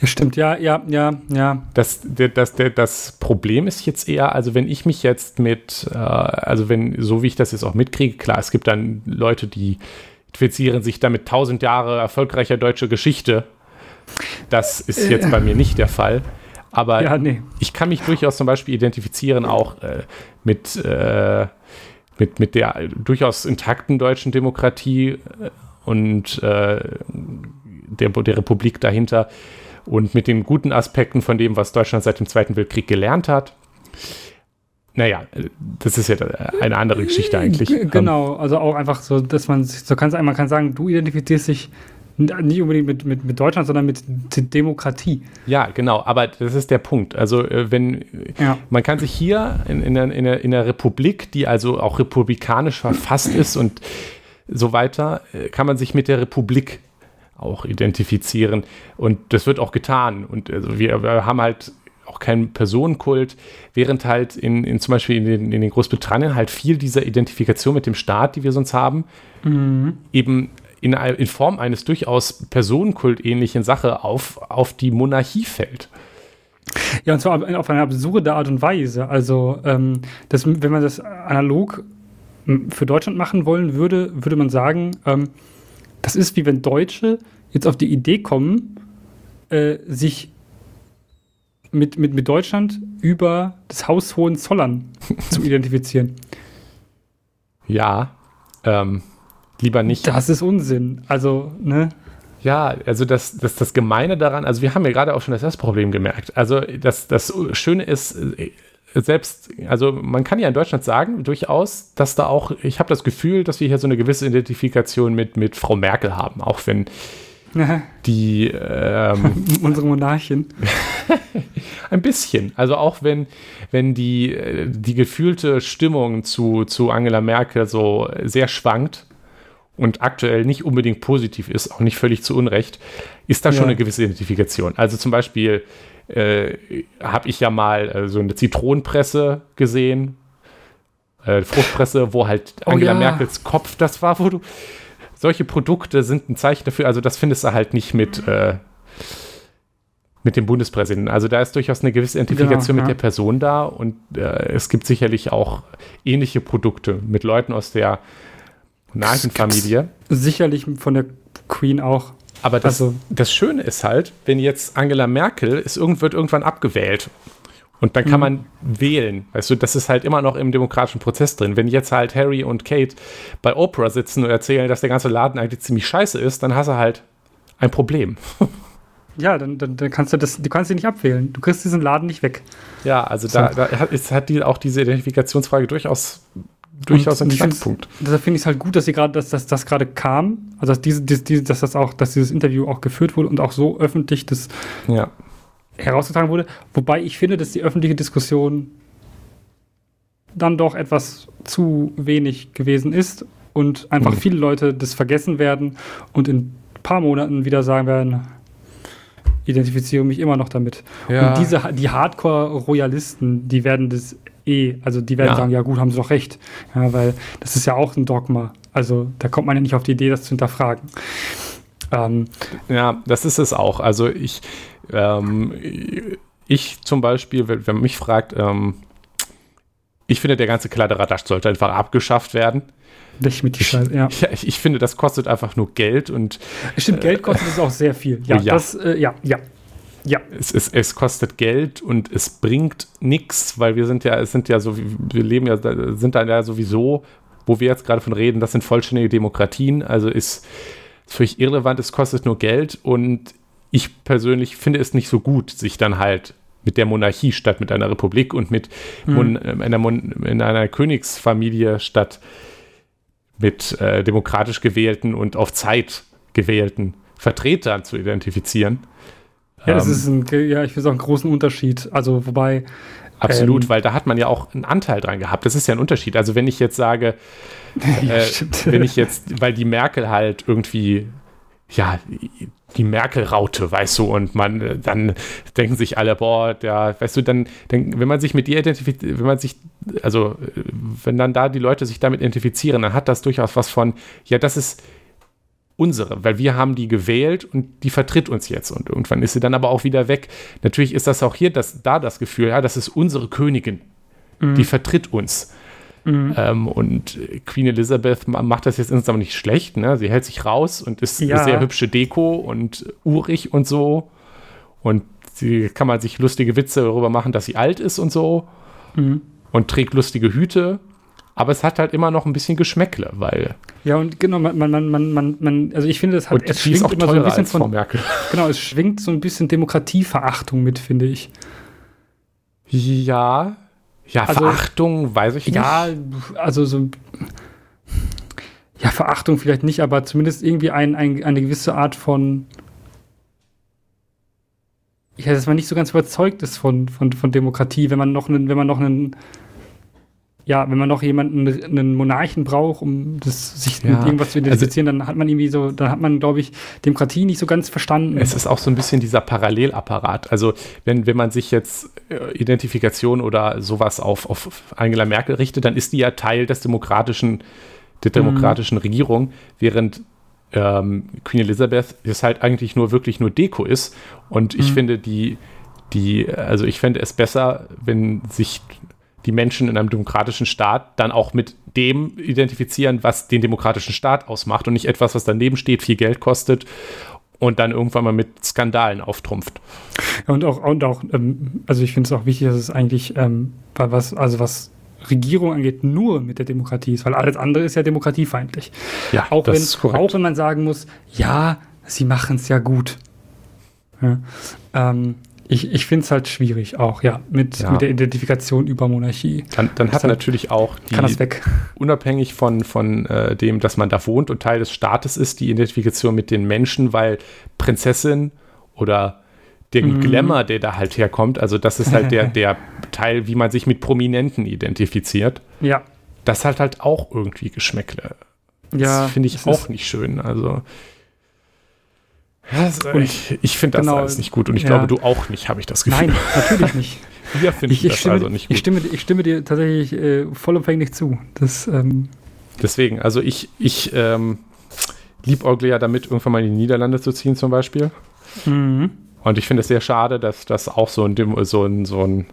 Ja, stimmt, ja, ja, ja, ja. Das, das, der, das Problem ist jetzt eher, also wenn ich mich jetzt mit, äh, also wenn, so wie ich das jetzt auch mitkriege, klar, es gibt dann Leute, die identifizieren sich damit tausend Jahre erfolgreicher deutsche Geschichte. Das ist jetzt bei mir nicht der Fall. Aber Ja, nee. ich kann mich durchaus zum Beispiel identifizieren auch äh, mit, äh, mit, mit der durchaus intakten deutschen Demokratie äh, und äh, der, der Republik dahinter und mit den guten Aspekten von dem, was Deutschland seit dem Zweiten Weltkrieg gelernt hat. Naja, äh, das ist ja eine andere Geschichte eigentlich. Genau, also auch einfach so, dass man sich, so kann man kann sagen, du identifizierst dich nicht unbedingt mit, mit, mit Deutschland, sondern mit Demokratie. Ja, genau, aber das ist der Punkt. Also, äh, wenn Ja. man kann sich hier in, in, der, in, der, in der Republik, die also auch republikanisch verfasst ist und so weiter, äh, kann man sich mit der Republik auch identifizieren. Und das wird auch getan. Und also wir, wir haben halt auch keinen Personenkult, während halt in, in zum Beispiel in den, in den Großbritannien halt viel dieser Identifikation mit dem Staat, die wir sonst haben, eben in, in Form eines durchaus Personenkult-ähnlichen Sache auf, auf die Monarchie fällt. Ja, und zwar auf eine absurde Art und Weise. Also, ähm, das, wenn man das analog für Deutschland machen wollen würde, würde man sagen, ähm, das ist wie wenn Deutsche jetzt auf die Idee kommen, äh, sich mit, mit, mit Deutschland über das Haus Hohenzollern zu identifizieren. Ja, ähm, lieber nicht. Das ist Unsinn. Also, ne? Ja, also das, das, das Gemeine daran, also wir haben ja gerade auch schon das erste Problem gemerkt. Also das, das Schöne ist, äh, selbst, also man kann ja in Deutschland sagen, durchaus, dass da auch, ich habe das Gefühl, dass wir hier so eine gewisse Identifikation mit, mit Frau Merkel haben, auch wenn die ähm, Unsere Monarchin. ein bisschen, also auch wenn, wenn die, äh, die gefühlte Stimmung zu, zu Angela Merkel so sehr schwankt und aktuell nicht unbedingt positiv ist, auch nicht völlig zu Unrecht, ist da Ja. schon eine gewisse Identifikation. Also zum Beispiel äh, habe ich ja mal äh, so eine Zitronenpresse gesehen, äh, Fruchtpresse, wo halt Oh Angela ja. Merkels Kopf das war, wo du solche Produkte sind ein Zeichen dafür, also das findest du halt nicht mit äh, mit dem Bundespräsidenten. Also da ist durchaus eine gewisse Identifikation Genau, mit ja. der Person da und äh, es gibt sicherlich auch ähnliche Produkte mit Leuten aus der Monarchenfamilie. Sicherlich von der Queen auch. Aber das, Also- das Schöne ist halt, wenn jetzt Angela Merkel ist, irgend, wird irgendwann abgewählt. Und dann kann man wählen. Weißt du, das ist halt immer noch im demokratischen Prozess drin. Wenn jetzt halt Harry und Kate bei Oprah sitzen und erzählen, dass der ganze Laden eigentlich ziemlich scheiße ist, dann hast du halt ein Problem. Ja, dann, dann, dann, kannst du das, du kannst ihn nicht abwählen. Du kriegst diesen Laden nicht weg. Ja, also so. da, da hat, ist, hat die, auch diese Identifikationsfrage durchaus, durchaus einen Knackpunkt. Deshalb finde ich es halt gut, dass sie gerade, dass, dass das gerade kam, also dass diese, diese, dass das auch, dass dieses Interview auch geführt wurde und auch so öffentlich das ja. herausgetragen wurde. Wobei ich finde, dass die öffentliche Diskussion dann doch etwas zu wenig gewesen ist und einfach mhm. viele Leute das vergessen werden und in ein paar Monaten wieder sagen werden, identifiziere mich immer noch damit. Ja. Und diese, die Hardcore-Royalisten, die werden das eh, also die werden ja. sagen, ja gut, haben sie doch recht. Ja, weil das ist ja auch ein Dogma. Also da kommt man ja nicht auf die Idee, das zu hinterfragen. Ähm, ja, das ist es auch. Also ich, ähm, ich zum Beispiel, wenn, wenn man mich fragt, ähm, ich finde, der ganze Kladderadatsch sollte einfach abgeschafft werden. Nicht mit die Scheiße, ja. Ich, ich, finde, das kostet einfach nur Geld und. Stimmt, Geld kostet es auch sehr viel. Ja, ja. Das, äh, ja, ja. Ja. Es, es, es kostet Geld und es bringt nichts, weil wir sind ja, es sind ja so, wir leben ja, sind da ja sowieso, wo wir jetzt gerade von reden, das sind vollständige Demokratien, also ist völlig irrelevant, es kostet nur Geld und ich persönlich finde es nicht so gut, sich dann halt mit der Monarchie statt mit einer Republik und mit mhm. Einer, in einer Königsfamilie statt mit äh, demokratisch gewählten und auf Zeit gewählten Vertretern zu identifizieren. Ja, das ähm, ist ein, ja, ich finde auch einen großen Unterschied. Also, wobei. Absolut, ähm, weil da hat man ja auch einen Anteil dran gehabt. Das ist ja ein Unterschied. Also, wenn ich jetzt sage, ja, äh, wenn ich jetzt, weil die Merkel halt irgendwie, ja, die Merkel-Raute, weißt du, und man, äh, dann denken sich alle, boah, der, weißt du, dann, dann wenn man sich mit dir identifiziert, wenn man sich, also, wenn dann da die Leute sich damit identifizieren, dann hat das durchaus was von, ja, das ist unsere, weil wir haben die gewählt und die vertritt uns jetzt und irgendwann ist sie dann aber auch wieder weg. Natürlich ist das auch hier das, da das Gefühl, ja, das ist unsere Königin, mhm. die vertritt uns. Mhm. Ähm, und Queen Elizabeth macht das jetzt insgesamt nicht schlecht. Ne? Sie hält sich raus und ist ja. eine sehr hübsche Deko und urig und so. Und sie kann man sich lustige Witze darüber machen, dass sie alt ist und so. Mhm. Und trägt lustige Hüte. Aber es hat halt immer noch ein bisschen Geschmäckle, weil. Ja, und genau, man, man, man, man, man also ich finde, es hat, es schwingt immer so ein bisschen von. Merkel. Genau, es schwingt so ein bisschen Demokratieverachtung mit, finde ich. Ja, ja, also, Verachtung, weiß ich nicht. Ja, also so. Ja, Verachtung vielleicht nicht, aber zumindest irgendwie ein, ein, eine gewisse Art von. Ja, dass man nicht so ganz überzeugt ist von, von, von Demokratie, wenn man noch einen, wenn man noch einen ja, wenn man noch jemanden, einen Monarchen braucht, um das, sich ja. mit irgendwas zu identifizieren, also, dann hat man irgendwie so, dann hat man, glaube ich, Demokratie nicht so ganz verstanden. Es ist auch so ein bisschen dieser Parallelapparat. Also wenn, wenn man sich jetzt äh, Identifikation oder sowas auf, auf Angela Merkel richtet, dann ist die ja Teil des demokratischen, der demokratischen mhm. Regierung, während ähm, Queen Elizabeth es halt eigentlich nur wirklich nur Deko ist. Und ich mhm. finde die, die, also ich fände es besser, wenn sich die Menschen in einem demokratischen Staat dann auch mit dem identifizieren, was den demokratischen Staat ausmacht und nicht etwas, was daneben steht, viel Geld kostet und dann irgendwann mal mit Skandalen auftrumpft. Und auch, und auch ähm, also ich finde es auch wichtig, dass es eigentlich, ähm, was, also was Regierung angeht, nur mit der Demokratie ist, weil alles andere ist ja demokratiefeindlich. Ja, auch, wenn, auch wenn man sagen muss, ja, sie machen es ja gut. Ja, ähm, ich, ich finde es halt schwierig auch, ja, mit, ja. mit der Identifikation über Monarchie. Dann, dann hat natürlich auch die, kann das weg. unabhängig von, von äh, dem, dass man da wohnt und Teil des Staates ist, die Identifikation mit den Menschen, weil Prinzessin oder den mm. Glamour, der da halt herkommt, also das ist halt der, der Teil, wie man sich mit Prominenten identifiziert. Ja. Das hat halt auch irgendwie Geschmäckle. Das ja, finde ich auch nicht schön. Also und ich, ich finde das genau, alles nicht gut und ich ja. glaube, du auch nicht, habe ich das Gefühl. Nein, natürlich nicht. Wir finden ich, ich das stimme, also nicht gut. Ich stimme, ich stimme dir tatsächlich äh, vollumfänglich zu. Das, ähm Deswegen, also ich, ich ähm, liebäugle ja damit, irgendwann mal in die Niederlande zu ziehen zum Beispiel. Mhm. Und ich finde es sehr schade, dass das auch so ein, so ein, so ein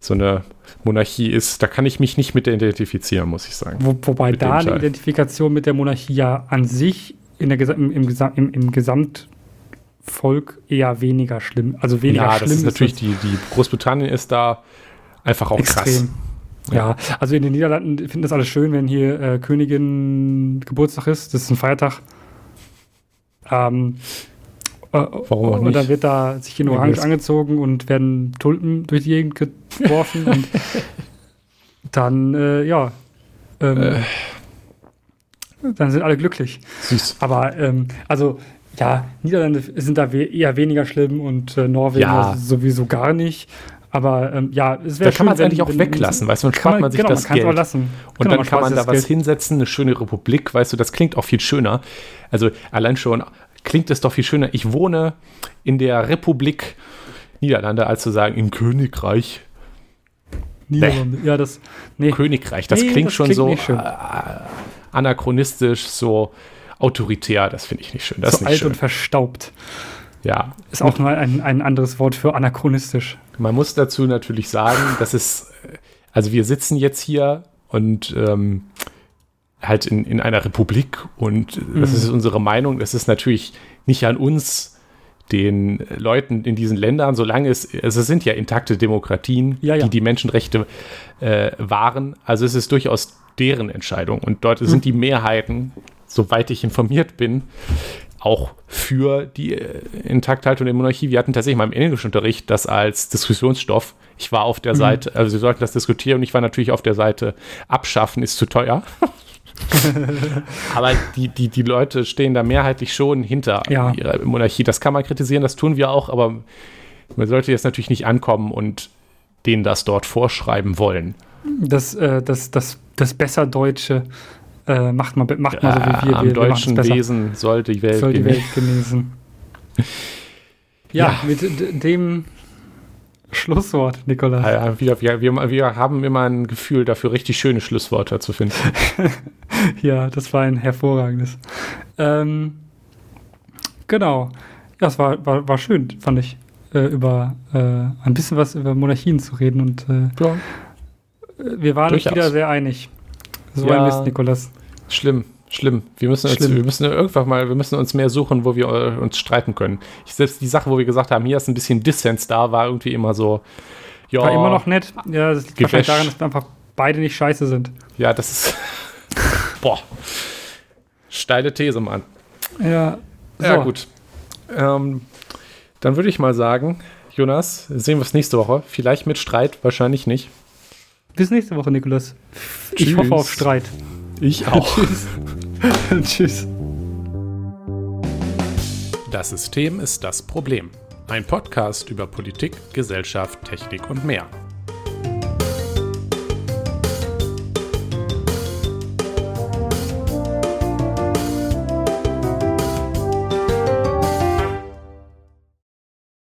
so eine Monarchie ist, da kann ich mich nicht mit identifizieren, muss ich sagen. Wo, wobei da eine Identifikation mit der Monarchie ja an sich in der, im, im, im, im Gesamtvolk eher weniger schlimm. Also weniger ja, schlimm. Das ist natürlich die, die Großbritannien ist da einfach auch extrem. krass. Ja. ja, also in den Niederlanden finden das alles schön, wenn hier äh, Königin Geburtstag ist. Das ist ein Feiertag. Ähm, Warum auch nicht? Und dann wird da sich in Orange angezogen und werden Tulpen durch die Gegend geworfen und dann, äh, ja, ähm, äh. Dann sind alle glücklich. Süß. Aber, ähm, also, ja, Niederlande sind da we eher weniger schlimm und äh, Norwegen ja. sowieso gar nicht. Aber ähm, ja, es wäre Da kann man es eigentlich auch weglassen, weißt du, dann spart man, man sich genau, das man Geld. Auch lassen. Und genau, dann kann man da was Geld. hinsetzen, eine schöne Republik, weißt du, das klingt auch viel schöner. Also allein schon klingt es doch viel schöner. Ich wohne in der Republik Niederlande, als zu sagen im Königreich. Niederlande, nee. ja, das. Nee. Königreich, das nee, klingt das schon klingt so äh, anachronistisch, so autoritär, das finde ich nicht schön. Das so alt schön. und verstaubt. Ja. Ist auch nur ein, ein anderes Wort für anachronistisch. Man muss dazu natürlich sagen, dass es, also wir sitzen jetzt hier und ähm, halt in, in einer Republik und mhm. das ist unsere Meinung. Es ist natürlich nicht an uns, den Leuten in diesen Ländern, solange es, also es sind ja intakte Demokratien, ja, ja. die die Menschenrechte äh, wahren. Also es ist durchaus deren Entscheidung und dort mhm. sind die Mehrheiten, soweit ich informiert bin, auch für die äh, Intakthaltung der Monarchie. Wir hatten tatsächlich mal im Englischunterricht das als Diskussionsstoff. Ich war auf der mhm. Seite, also sie sollten das diskutieren und ich war natürlich auf der Seite, abschaffen ist zu teuer. Aber die, die, die Leute stehen da mehrheitlich schon hinter ja. ihrer Monarchie. Das kann man kritisieren, das tun wir auch, aber man sollte jetzt natürlich nicht ankommen und denen das dort vorschreiben wollen. Das, äh, das, das, das Besserdeutsche äh, macht man, macht man so wie wir. Am wir, deutschen wir Wesen soll die Welt, soll die Welt genießen. ja, ja, mit dem Schlusswort, Nikolas. Ja, wir, wir, wir, wir haben immer ein Gefühl dafür, richtig schöne Schlussworte zu finden. ja, das war ein hervorragendes. Ähm, genau. Ja, es war, war, war schön, fand ich, äh, über äh, ein bisschen was über Monarchien zu reden. Und äh, ja. wir waren uns wieder sehr einig. So ja, ein Mist, Nikolas. Schlimm. Schlimm. Wir müssen, Schlimm. Jetzt, wir müssen irgendwann mal, wir müssen uns mehr suchen, wo wir äh, uns streiten können. Ich, selbst die Sache, wo wir gesagt haben, hier ist ein bisschen Dissens da, war irgendwie immer so. Ja, war immer noch nett. Ja, das liegt wahrscheinlich daran, dass wir einfach beide nicht scheiße sind. Ja, das ist. boah. Steile These, Mann. Ja. So. Ja, gut. Ähm, dann würde ich mal sagen, Jonas, sehen wir es nächste Woche. Vielleicht mit Streit, wahrscheinlich nicht. Bis nächste Woche, Nikolas. Ich hoffe auf Streit. Ich auch. Tschüss. Das System ist das Problem. Ein Podcast über Politik, Gesellschaft, Technik und mehr.